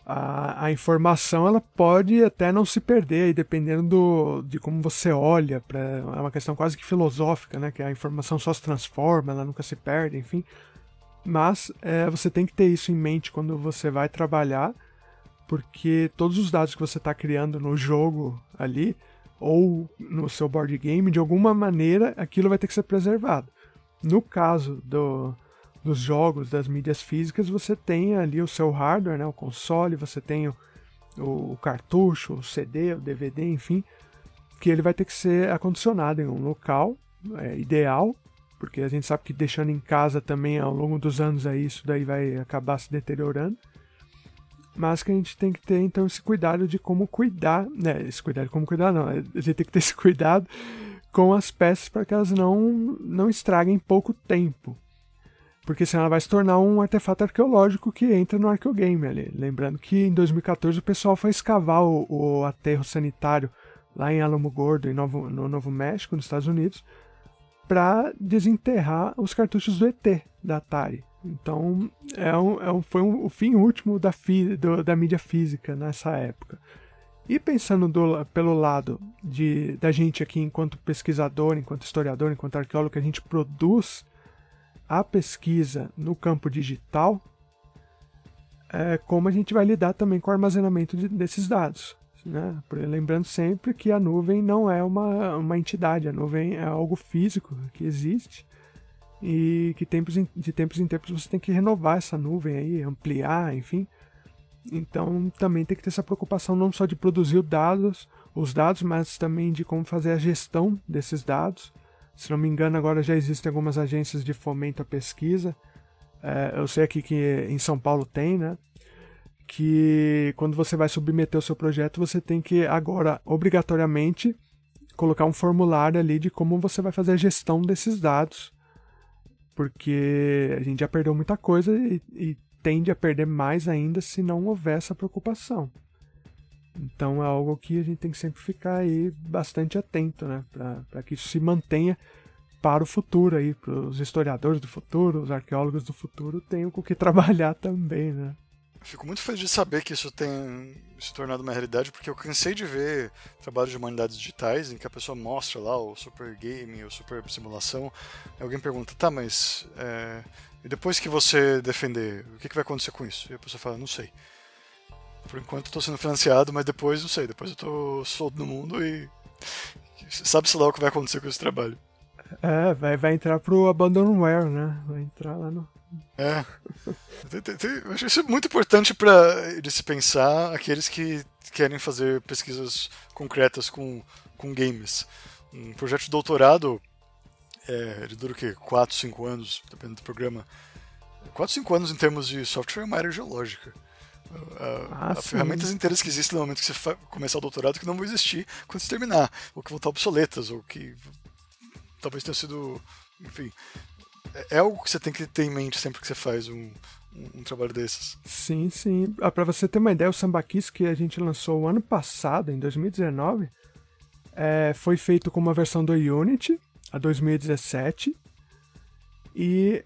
A, a informação ela pode até não se perder, dependendo do, de como você olha, pra, é uma questão quase que filosófica, né? Que a informação só se transforma, ela nunca se perde, enfim. Mas é, você tem que ter isso em mente quando você vai trabalhar, porque todos os dados que você está criando no jogo ali, ou no seu board game, de alguma maneira aquilo vai ter que ser preservado. No caso do, dos jogos, das mídias físicas, você tem ali o seu hardware, né, o console, você tem o, o cartucho, o CD, o DVD, enfim, que ele vai ter que ser acondicionado em um local é, ideal, porque a gente sabe que deixando em casa também ao longo dos anos aí, isso daí vai acabar se deteriorando mas que a gente tem que ter então esse cuidado de como cuidar, né? Esse cuidado de como cuidar, não, a gente tem que ter esse cuidado com as peças para que elas não, não estraguem em pouco tempo. Porque senão ela vai se tornar um artefato arqueológico que entra no arqueogame ali. Lembrando que em 2014 o pessoal foi escavar o, o aterro sanitário lá em Alamo Gordo, em Novo, no Novo México, nos Estados Unidos, para desenterrar os cartuchos do ET da Atari. Então, é um, é um, foi um, o fim último da, fi, do, da mídia física nessa época. E pensando do, pelo lado de, da gente aqui, enquanto pesquisador, enquanto historiador, enquanto arqueólogo, que a gente produz a pesquisa no campo digital, é como a gente vai lidar também com o armazenamento de, desses dados. Né? Lembrando sempre que a nuvem não é uma, uma entidade, a nuvem é algo físico que existe e que tempos em, de tempos em tempos você tem que renovar essa nuvem aí, ampliar, enfim. Então também tem que ter essa preocupação não só de produzir dados, os dados, mas também de como fazer a gestão desses dados. Se não me engano, agora já existem algumas agências de fomento à pesquisa. É, eu sei aqui que em São Paulo tem, né? Que quando você vai submeter o seu projeto, você tem que agora obrigatoriamente colocar um formulário ali de como você vai fazer a gestão desses dados. Porque a gente já perdeu muita coisa e, e tende a perder mais ainda se não houver essa preocupação. Então é algo que a gente tem que sempre ficar aí bastante atento, né? Para que isso se mantenha para o futuro aí, para os historiadores do futuro, os arqueólogos do futuro tenham com que trabalhar também, né? Fico muito feliz de saber que isso tem se tornado uma realidade, porque eu cansei de ver trabalhos de humanidades digitais em que a pessoa mostra lá o super game, o super simulação, e alguém pergunta, tá, mas é, e depois que você defender, o que, que vai acontecer com isso? E a pessoa fala, não sei. Por enquanto estou sendo financiado, mas depois não sei. Depois eu estou solto no mundo e sabe-se lá o que vai acontecer com esse trabalho. É, vai, vai entrar pro Abandonware, né? Vai entrar lá no. É. Eu acho isso muito importante para de se pensar aqueles que querem fazer pesquisas concretas com, com games. Um projeto de doutorado é, ele dura o quê? 4, 5 anos, dependendo do programa. 4, 5 anos em termos de software é uma área geológica. Ah, Há ferramentas inteiras que existem no momento que você começar o doutorado que não vão existir quando você terminar, ou que vão estar obsoletas, ou que talvez tenham sido. Enfim. É, é algo que você tem que ter em mente sempre que você faz um, um, um trabalho desses. Sim, sim. Ah, Para você ter uma ideia, o Sambaquis que a gente lançou o ano passado, em 2019, é, foi feito com uma versão do Unity a 2017. E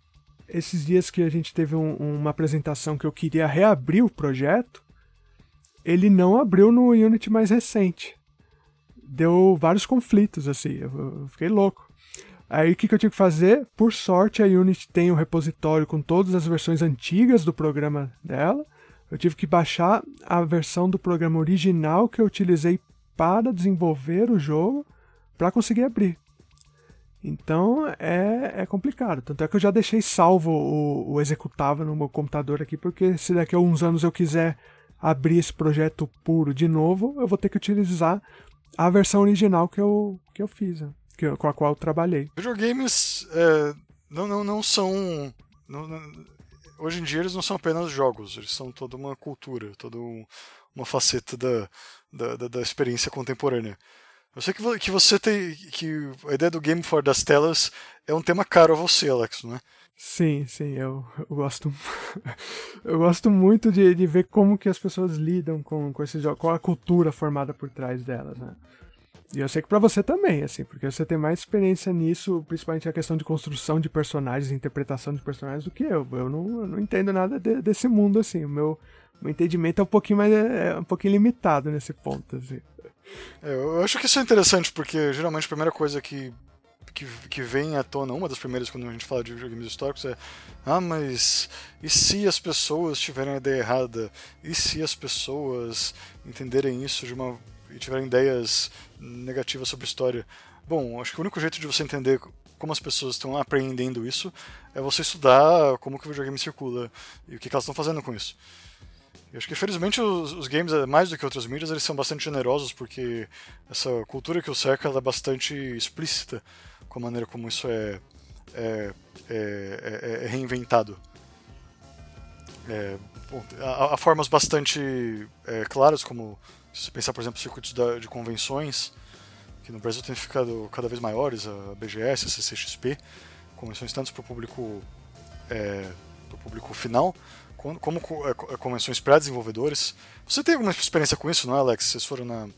esses dias que a gente teve um, uma apresentação que eu queria reabrir o projeto, ele não abriu no Unity mais recente. Deu vários conflitos, assim, eu, eu fiquei louco. Aí o que, que eu tive que fazer? Por sorte, a Unity tem um repositório com todas as versões antigas do programa dela. Eu tive que baixar a versão do programa original que eu utilizei para desenvolver o jogo para conseguir abrir. Então é, é complicado. Tanto é que eu já deixei salvo o, o executável no meu computador aqui, porque se daqui a uns anos eu quiser abrir esse projeto puro de novo, eu vou ter que utilizar a versão original que eu, que eu fiz, né? Que com a qual trabalhei. Videogames é, não, não, não são. Não, não, hoje em dia eles não são apenas jogos, eles são toda uma cultura, toda um, uma faceta da, da, da, da experiência contemporânea. Eu sei que, que você tem. que a ideia do Game for das telas é um tema caro a você, Alex, não é? Sim, sim, eu, eu gosto. eu gosto muito de, de ver como que as pessoas lidam com, com esse jogo, qual a cultura formada por trás delas, né? E eu sei que para você também, assim, porque você tem mais experiência nisso, principalmente a questão de construção de personagens, interpretação de personagens, do que eu. Eu não, eu não entendo nada de, desse mundo, assim. O meu, meu entendimento é um pouquinho mais é, é um pouquinho limitado nesse ponto, assim. É, eu acho que isso é interessante, porque geralmente a primeira coisa que, que, que vem à tona, uma das primeiras quando a gente fala de videogames históricos é ah, mas e se as pessoas tiverem a ideia errada? E se as pessoas entenderem isso de uma e tiverem ideias negativas sobre história? Bom, acho que o único jeito de você entender como as pessoas estão apreendendo isso é você estudar como que o videogame circula e o que, que elas estão fazendo com isso. Eu acho que felizmente os, os, games, eh, mais do que outras mídias, eles são bastante generosos porque essa cultura que o cerca é bastante explícita com a maneira como isso é, é, é, é, é reinventado. É, há, formas bastante é, claras, como se você pensar, por exemplo, circuitos de convenções, que no Brasil têm ficado cada vez maiores, a BGS, a CCXP, convenções tanto para o público, é, público final, como, como é, é, convenções para desenvolvedores. Você tem alguma experiência com isso, não é, Alex? Vocês foram na,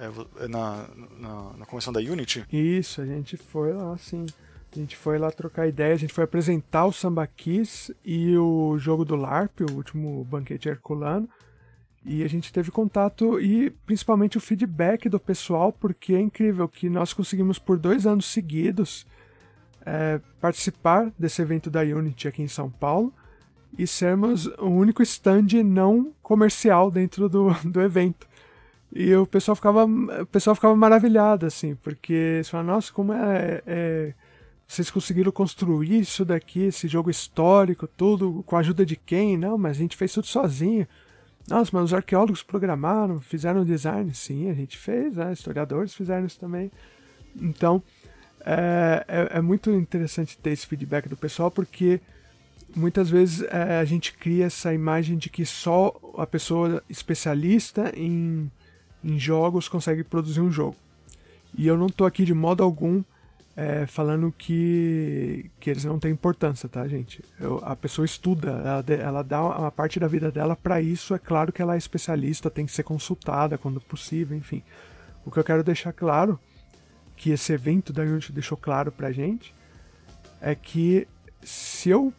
é, na, na, na, convenção da Unity? Isso, a gente foi lá, sim. A gente foi lá trocar ideia, a gente foi apresentar o Samba Kiss e o jogo do LARP, o último banquete herculano. E a gente teve contato e principalmente o feedback do pessoal, porque é incrível que nós conseguimos por dois anos seguidos é, participar desse evento da Unity aqui em São Paulo e sermos o único stand não comercial dentro do, do evento. E o pessoal ficava, o pessoal ficava maravilhado, assim, porque eles falavam, nossa, como é, é, Vocês conseguiram construir isso daqui, esse jogo histórico, tudo, com a ajuda de quem? Não, mas a gente fez tudo sozinho. Nossa, mas os arqueólogos programaram, fizeram design. Sim, a gente fez, né? historiadores fizeram isso também. Então, é, é, é, muito interessante ter esse feedback do pessoal, porque muitas vezes é, a gente cria essa imagem de que só a pessoa especialista em, em jogos consegue produzir um jogo. E eu não estou aqui de modo algum é, falando que, que eles não têm importância, tá, gente? Eu, a pessoa estuda, ela, ela, dá uma parte da vida dela para isso. É claro que ela é especialista, tem que ser consultada quando possível, enfim. O que eu quero deixar claro, que esse evento da Unity deixou claro pra gente, é que se eu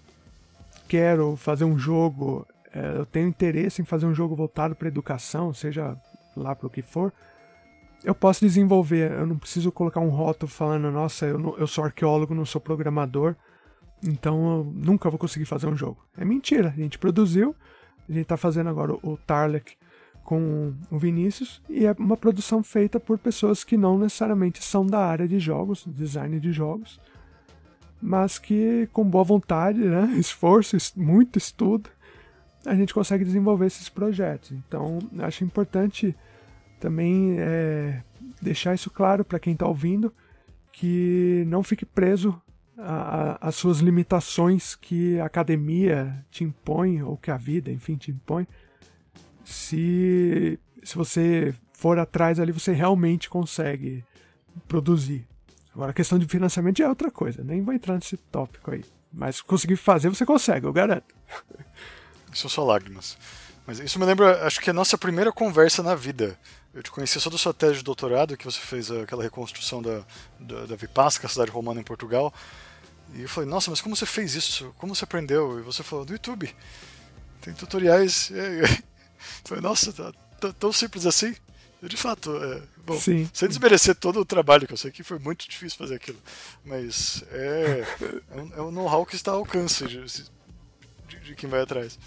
quero fazer um jogo, é, eu tenho interesse em fazer um jogo voltado para educação, seja lá para o que for, eu posso desenvolver. Eu não preciso colocar um rótulo falando, nossa, eu, não, eu sou arqueólogo, não sou programador, então eu nunca vou conseguir fazer um jogo. É mentira. A gente produziu, a gente está fazendo agora o, o Tarlek com o Vinícius e é uma produção feita por pessoas que não necessariamente são da área de jogos, design de jogos, mas que com boa vontade, né, esforço, muito estudo, a gente consegue desenvolver esses projetos. Então, acho importante também é, deixar isso claro para quem está ouvindo, que não fique preso às suas limitações que a academia te impõe, ou que a vida, enfim, te impõe. Se, se você for atrás ali, você realmente consegue produzir. Agora, a questão de financiamento é outra coisa, nem vou entrar nesse tópico aí. Mas conseguir fazer, você consegue, eu garanto. Isso são lágrimas. Mas isso me lembra, acho que é a nossa primeira conversa na vida. Eu te conheci só da sua tese de doutorado, que você fez aquela reconstrução da, da, da Vipasca, a cidade romana em Portugal. E eu falei, nossa, mas como você fez isso? Como você aprendeu? E você falou, do YouTube. Tem tutoriais. Eu falei, nossa, tá, tá, tão simples assim? E de fato, é, bom, Sim. sem desmerecer todo o trabalho, que eu sei que foi muito difícil fazer aquilo, mas é, é um, é um know-how que está ao alcance de, de, de quem vai atrás.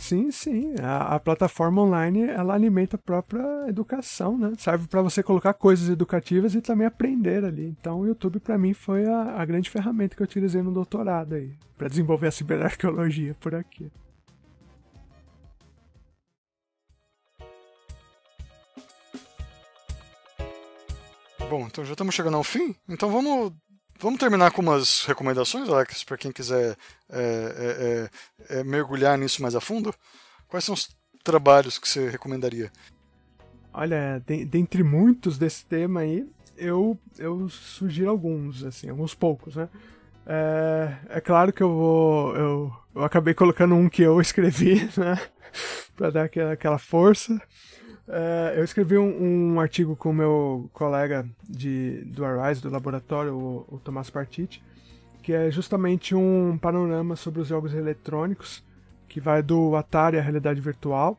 Sim, sim. A, a, plataforma online ela alimenta a própria educação, né? Serve para você colocar coisas educativas e também aprender ali. Então, o YouTube para mim foi a, a, grande ferramenta que eu utilizei no doutorado aí, para desenvolver a ciberarqueologia por aqui. Bom, então já estamos chegando ao fim. Então vamos Vamos terminar com umas recomendações, Alex, para quem quiser é, é, é, é, mergulhar nisso mais a fundo. Quais são os trabalhos que você recomendaria? Olha, dentre muitos desse tema aí, eu, eu sugiro alguns, assim, alguns poucos, né? É, é claro que eu vou. Eu, eu acabei colocando um que eu escrevi, né? para dar aquela, aquela força. Uh, eu escrevi um, um, artigo com meu colega de, do Arise, do laboratório, o, o Tomás Partiti, que é justamente um panorama sobre os jogos eletrônicos, que vai do Atari à realidade virtual.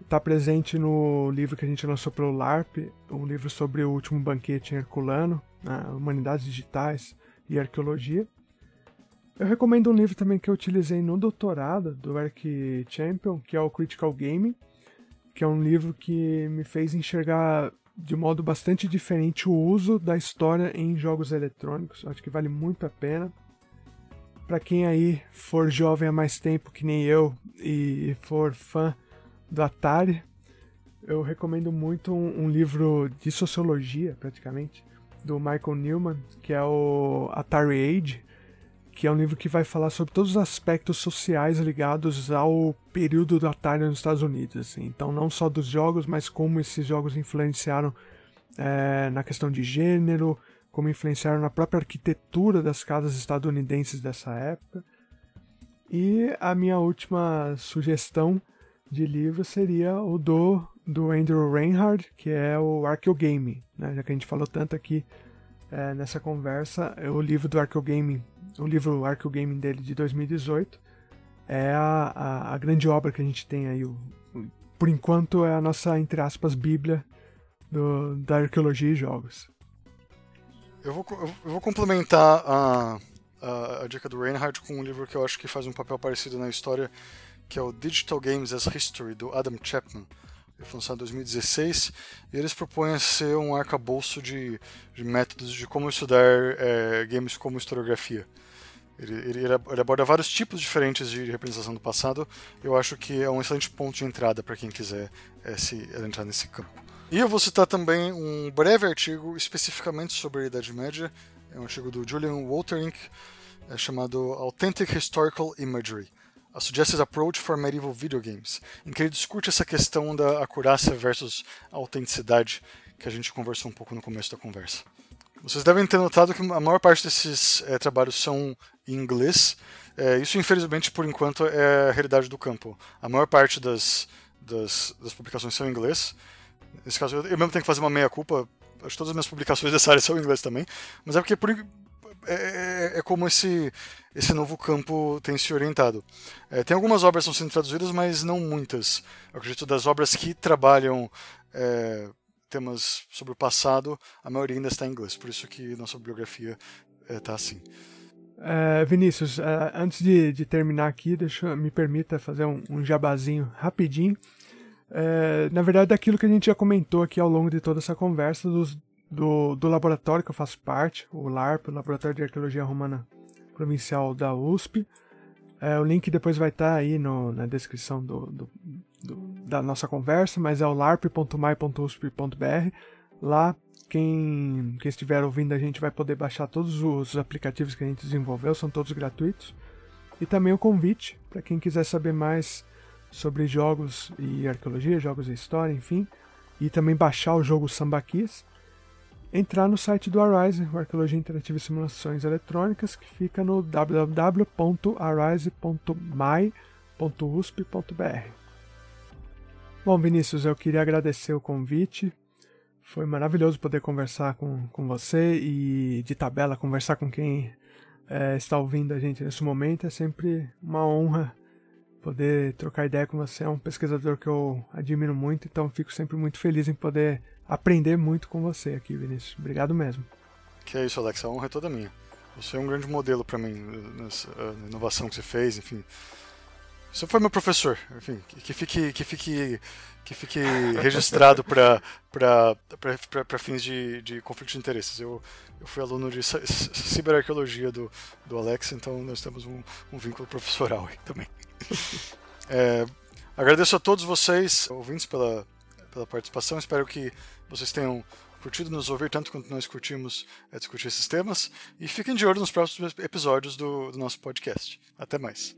Está presente no livro que a gente lançou pelo LARP, um livro sobre o último banquete em Herculano, né, Humanidades Digitais e Arqueologia. Eu recomendo um livro também que eu utilizei no doutorado, do Eric Champion, que é o Critical Gaming que é um livro que me fez enxergar de modo bastante diferente o uso da história em jogos eletrônicos. Acho que vale muito a pena. Para quem aí for jovem há mais tempo que nem eu e for fã do Atari, eu recomendo muito um, um livro de sociologia, praticamente, do Michael Newman, que é o Atari Age que é um livro que vai falar sobre todos os aspectos sociais ligados ao período do Atari nos Estados Unidos. Assim. Então, não só dos jogos, mas como esses jogos influenciaram é, na questão de gênero, como influenciaram na própria arquitetura das casas estadunidenses dessa época. E a minha última sugestão de livro seria o do, do Andrew Reinhardt, que é o Archeogame, né? já que a gente falou tanto aqui é, nessa conversa é o livro do Arco Gaming, o livro Arco Gaming dele de 2018. É a, a, a, grande obra que a gente tem aí. O, por enquanto é a nossa, entre aspas, bíblia do, da arqueologia e jogos. Eu vou, eu vou complementar a, a, a, dica do Reinhardt com um livro que eu acho que faz um papel parecido na história, que é o Digital Games as History, do Adam Chapman. Foi lançado em 2016 e eles propõem ser um arcabouço de, de métodos de como estudar é, games como historiografia. Ele, ele, ele, aborda vários tipos diferentes de representação do passado. Eu acho que é um excelente ponto de entrada para quem quiser é, se entrar nesse campo. E eu vou citar também um breve artigo especificamente sobre a Idade Média, é um artigo do Julian Wolterink, é chamado Authentic Historical Imagery, A Suggested Approach for Medieval Video Games, em que ele discute essa questão da acurácia versus autenticidade, que a gente conversou um pouco no começo da conversa. Vocês devem ter notado que a maior parte desses é, trabalhos são em inglês. É, isso, infelizmente, por enquanto, é a realidade do campo. A maior parte das, das, das publicações são em inglês. Nesse caso, eu, mesmo tenho que fazer uma meia-culpa. Acho que todas as minhas publicações dessa área são em inglês também. Mas é porque por, é, é, é, como esse, esse novo campo tem se orientado. É, tem algumas obras que estão sendo traduzidas, mas não muitas. Eu acredito das obras que trabalham é, temas sobre o passado, a maioria ainda está em inglês. Por isso que nossa bibliografia está é, assim. É, Vinícius, antes de, de, terminar aqui, deixa, me permita fazer um, um jabazinho rapidinho é, na verdade, daquilo que a gente já comentou aqui ao longo de toda essa conversa, dos, do, do laboratório que eu faço parte, o LARP, o Laboratório de Arqueologia Romana Provincial da USP. É, o link depois vai estar aí no, na descrição do, do, do, da nossa conversa, mas é o larp.mai.usp.br. Lá, quem, quem estiver ouvindo a gente vai poder baixar todos os aplicativos que a gente desenvolveu, são todos gratuitos. E também o convite para quem quiser saber mais sobre jogos e arqueologia, jogos e história, enfim, e também baixar o jogo Sambaquis, entrar no site do Arise, o Arqueologia Interativa e Simulações Eletrônicas, que fica no www.arise.mai.usp.br. Bom, Vinícius, eu queria agradecer o convite. Foi maravilhoso poder conversar com, com você e, de tabela, conversar com quem é, está ouvindo a gente nesse momento. É sempre uma honra poder trocar ideia com você. É um pesquisador que eu admiro muito, então fico sempre muito feliz em poder aprender muito com você aqui, Vinícius. Obrigado mesmo. Que é isso, Alex. A honra é toda minha. Você é um grande modelo para mim nessa inovação que você fez, enfim. Você foi meu professor, enfim, que fique, que fique, que fique registrado para fins de, de conflito de interesses. Eu, eu fui aluno de ciberarqueologia do, do Alex, então nós temos um, um vínculo professoral aí também. É, agradeço a todos vocês, ouvintes, pela, pela participação. Espero que vocês tenham curtido nos ouvir tanto quanto nós curtimos é, discutir esses temas. E fiquem de olho nos próximos episódios do, do nosso podcast. Até mais.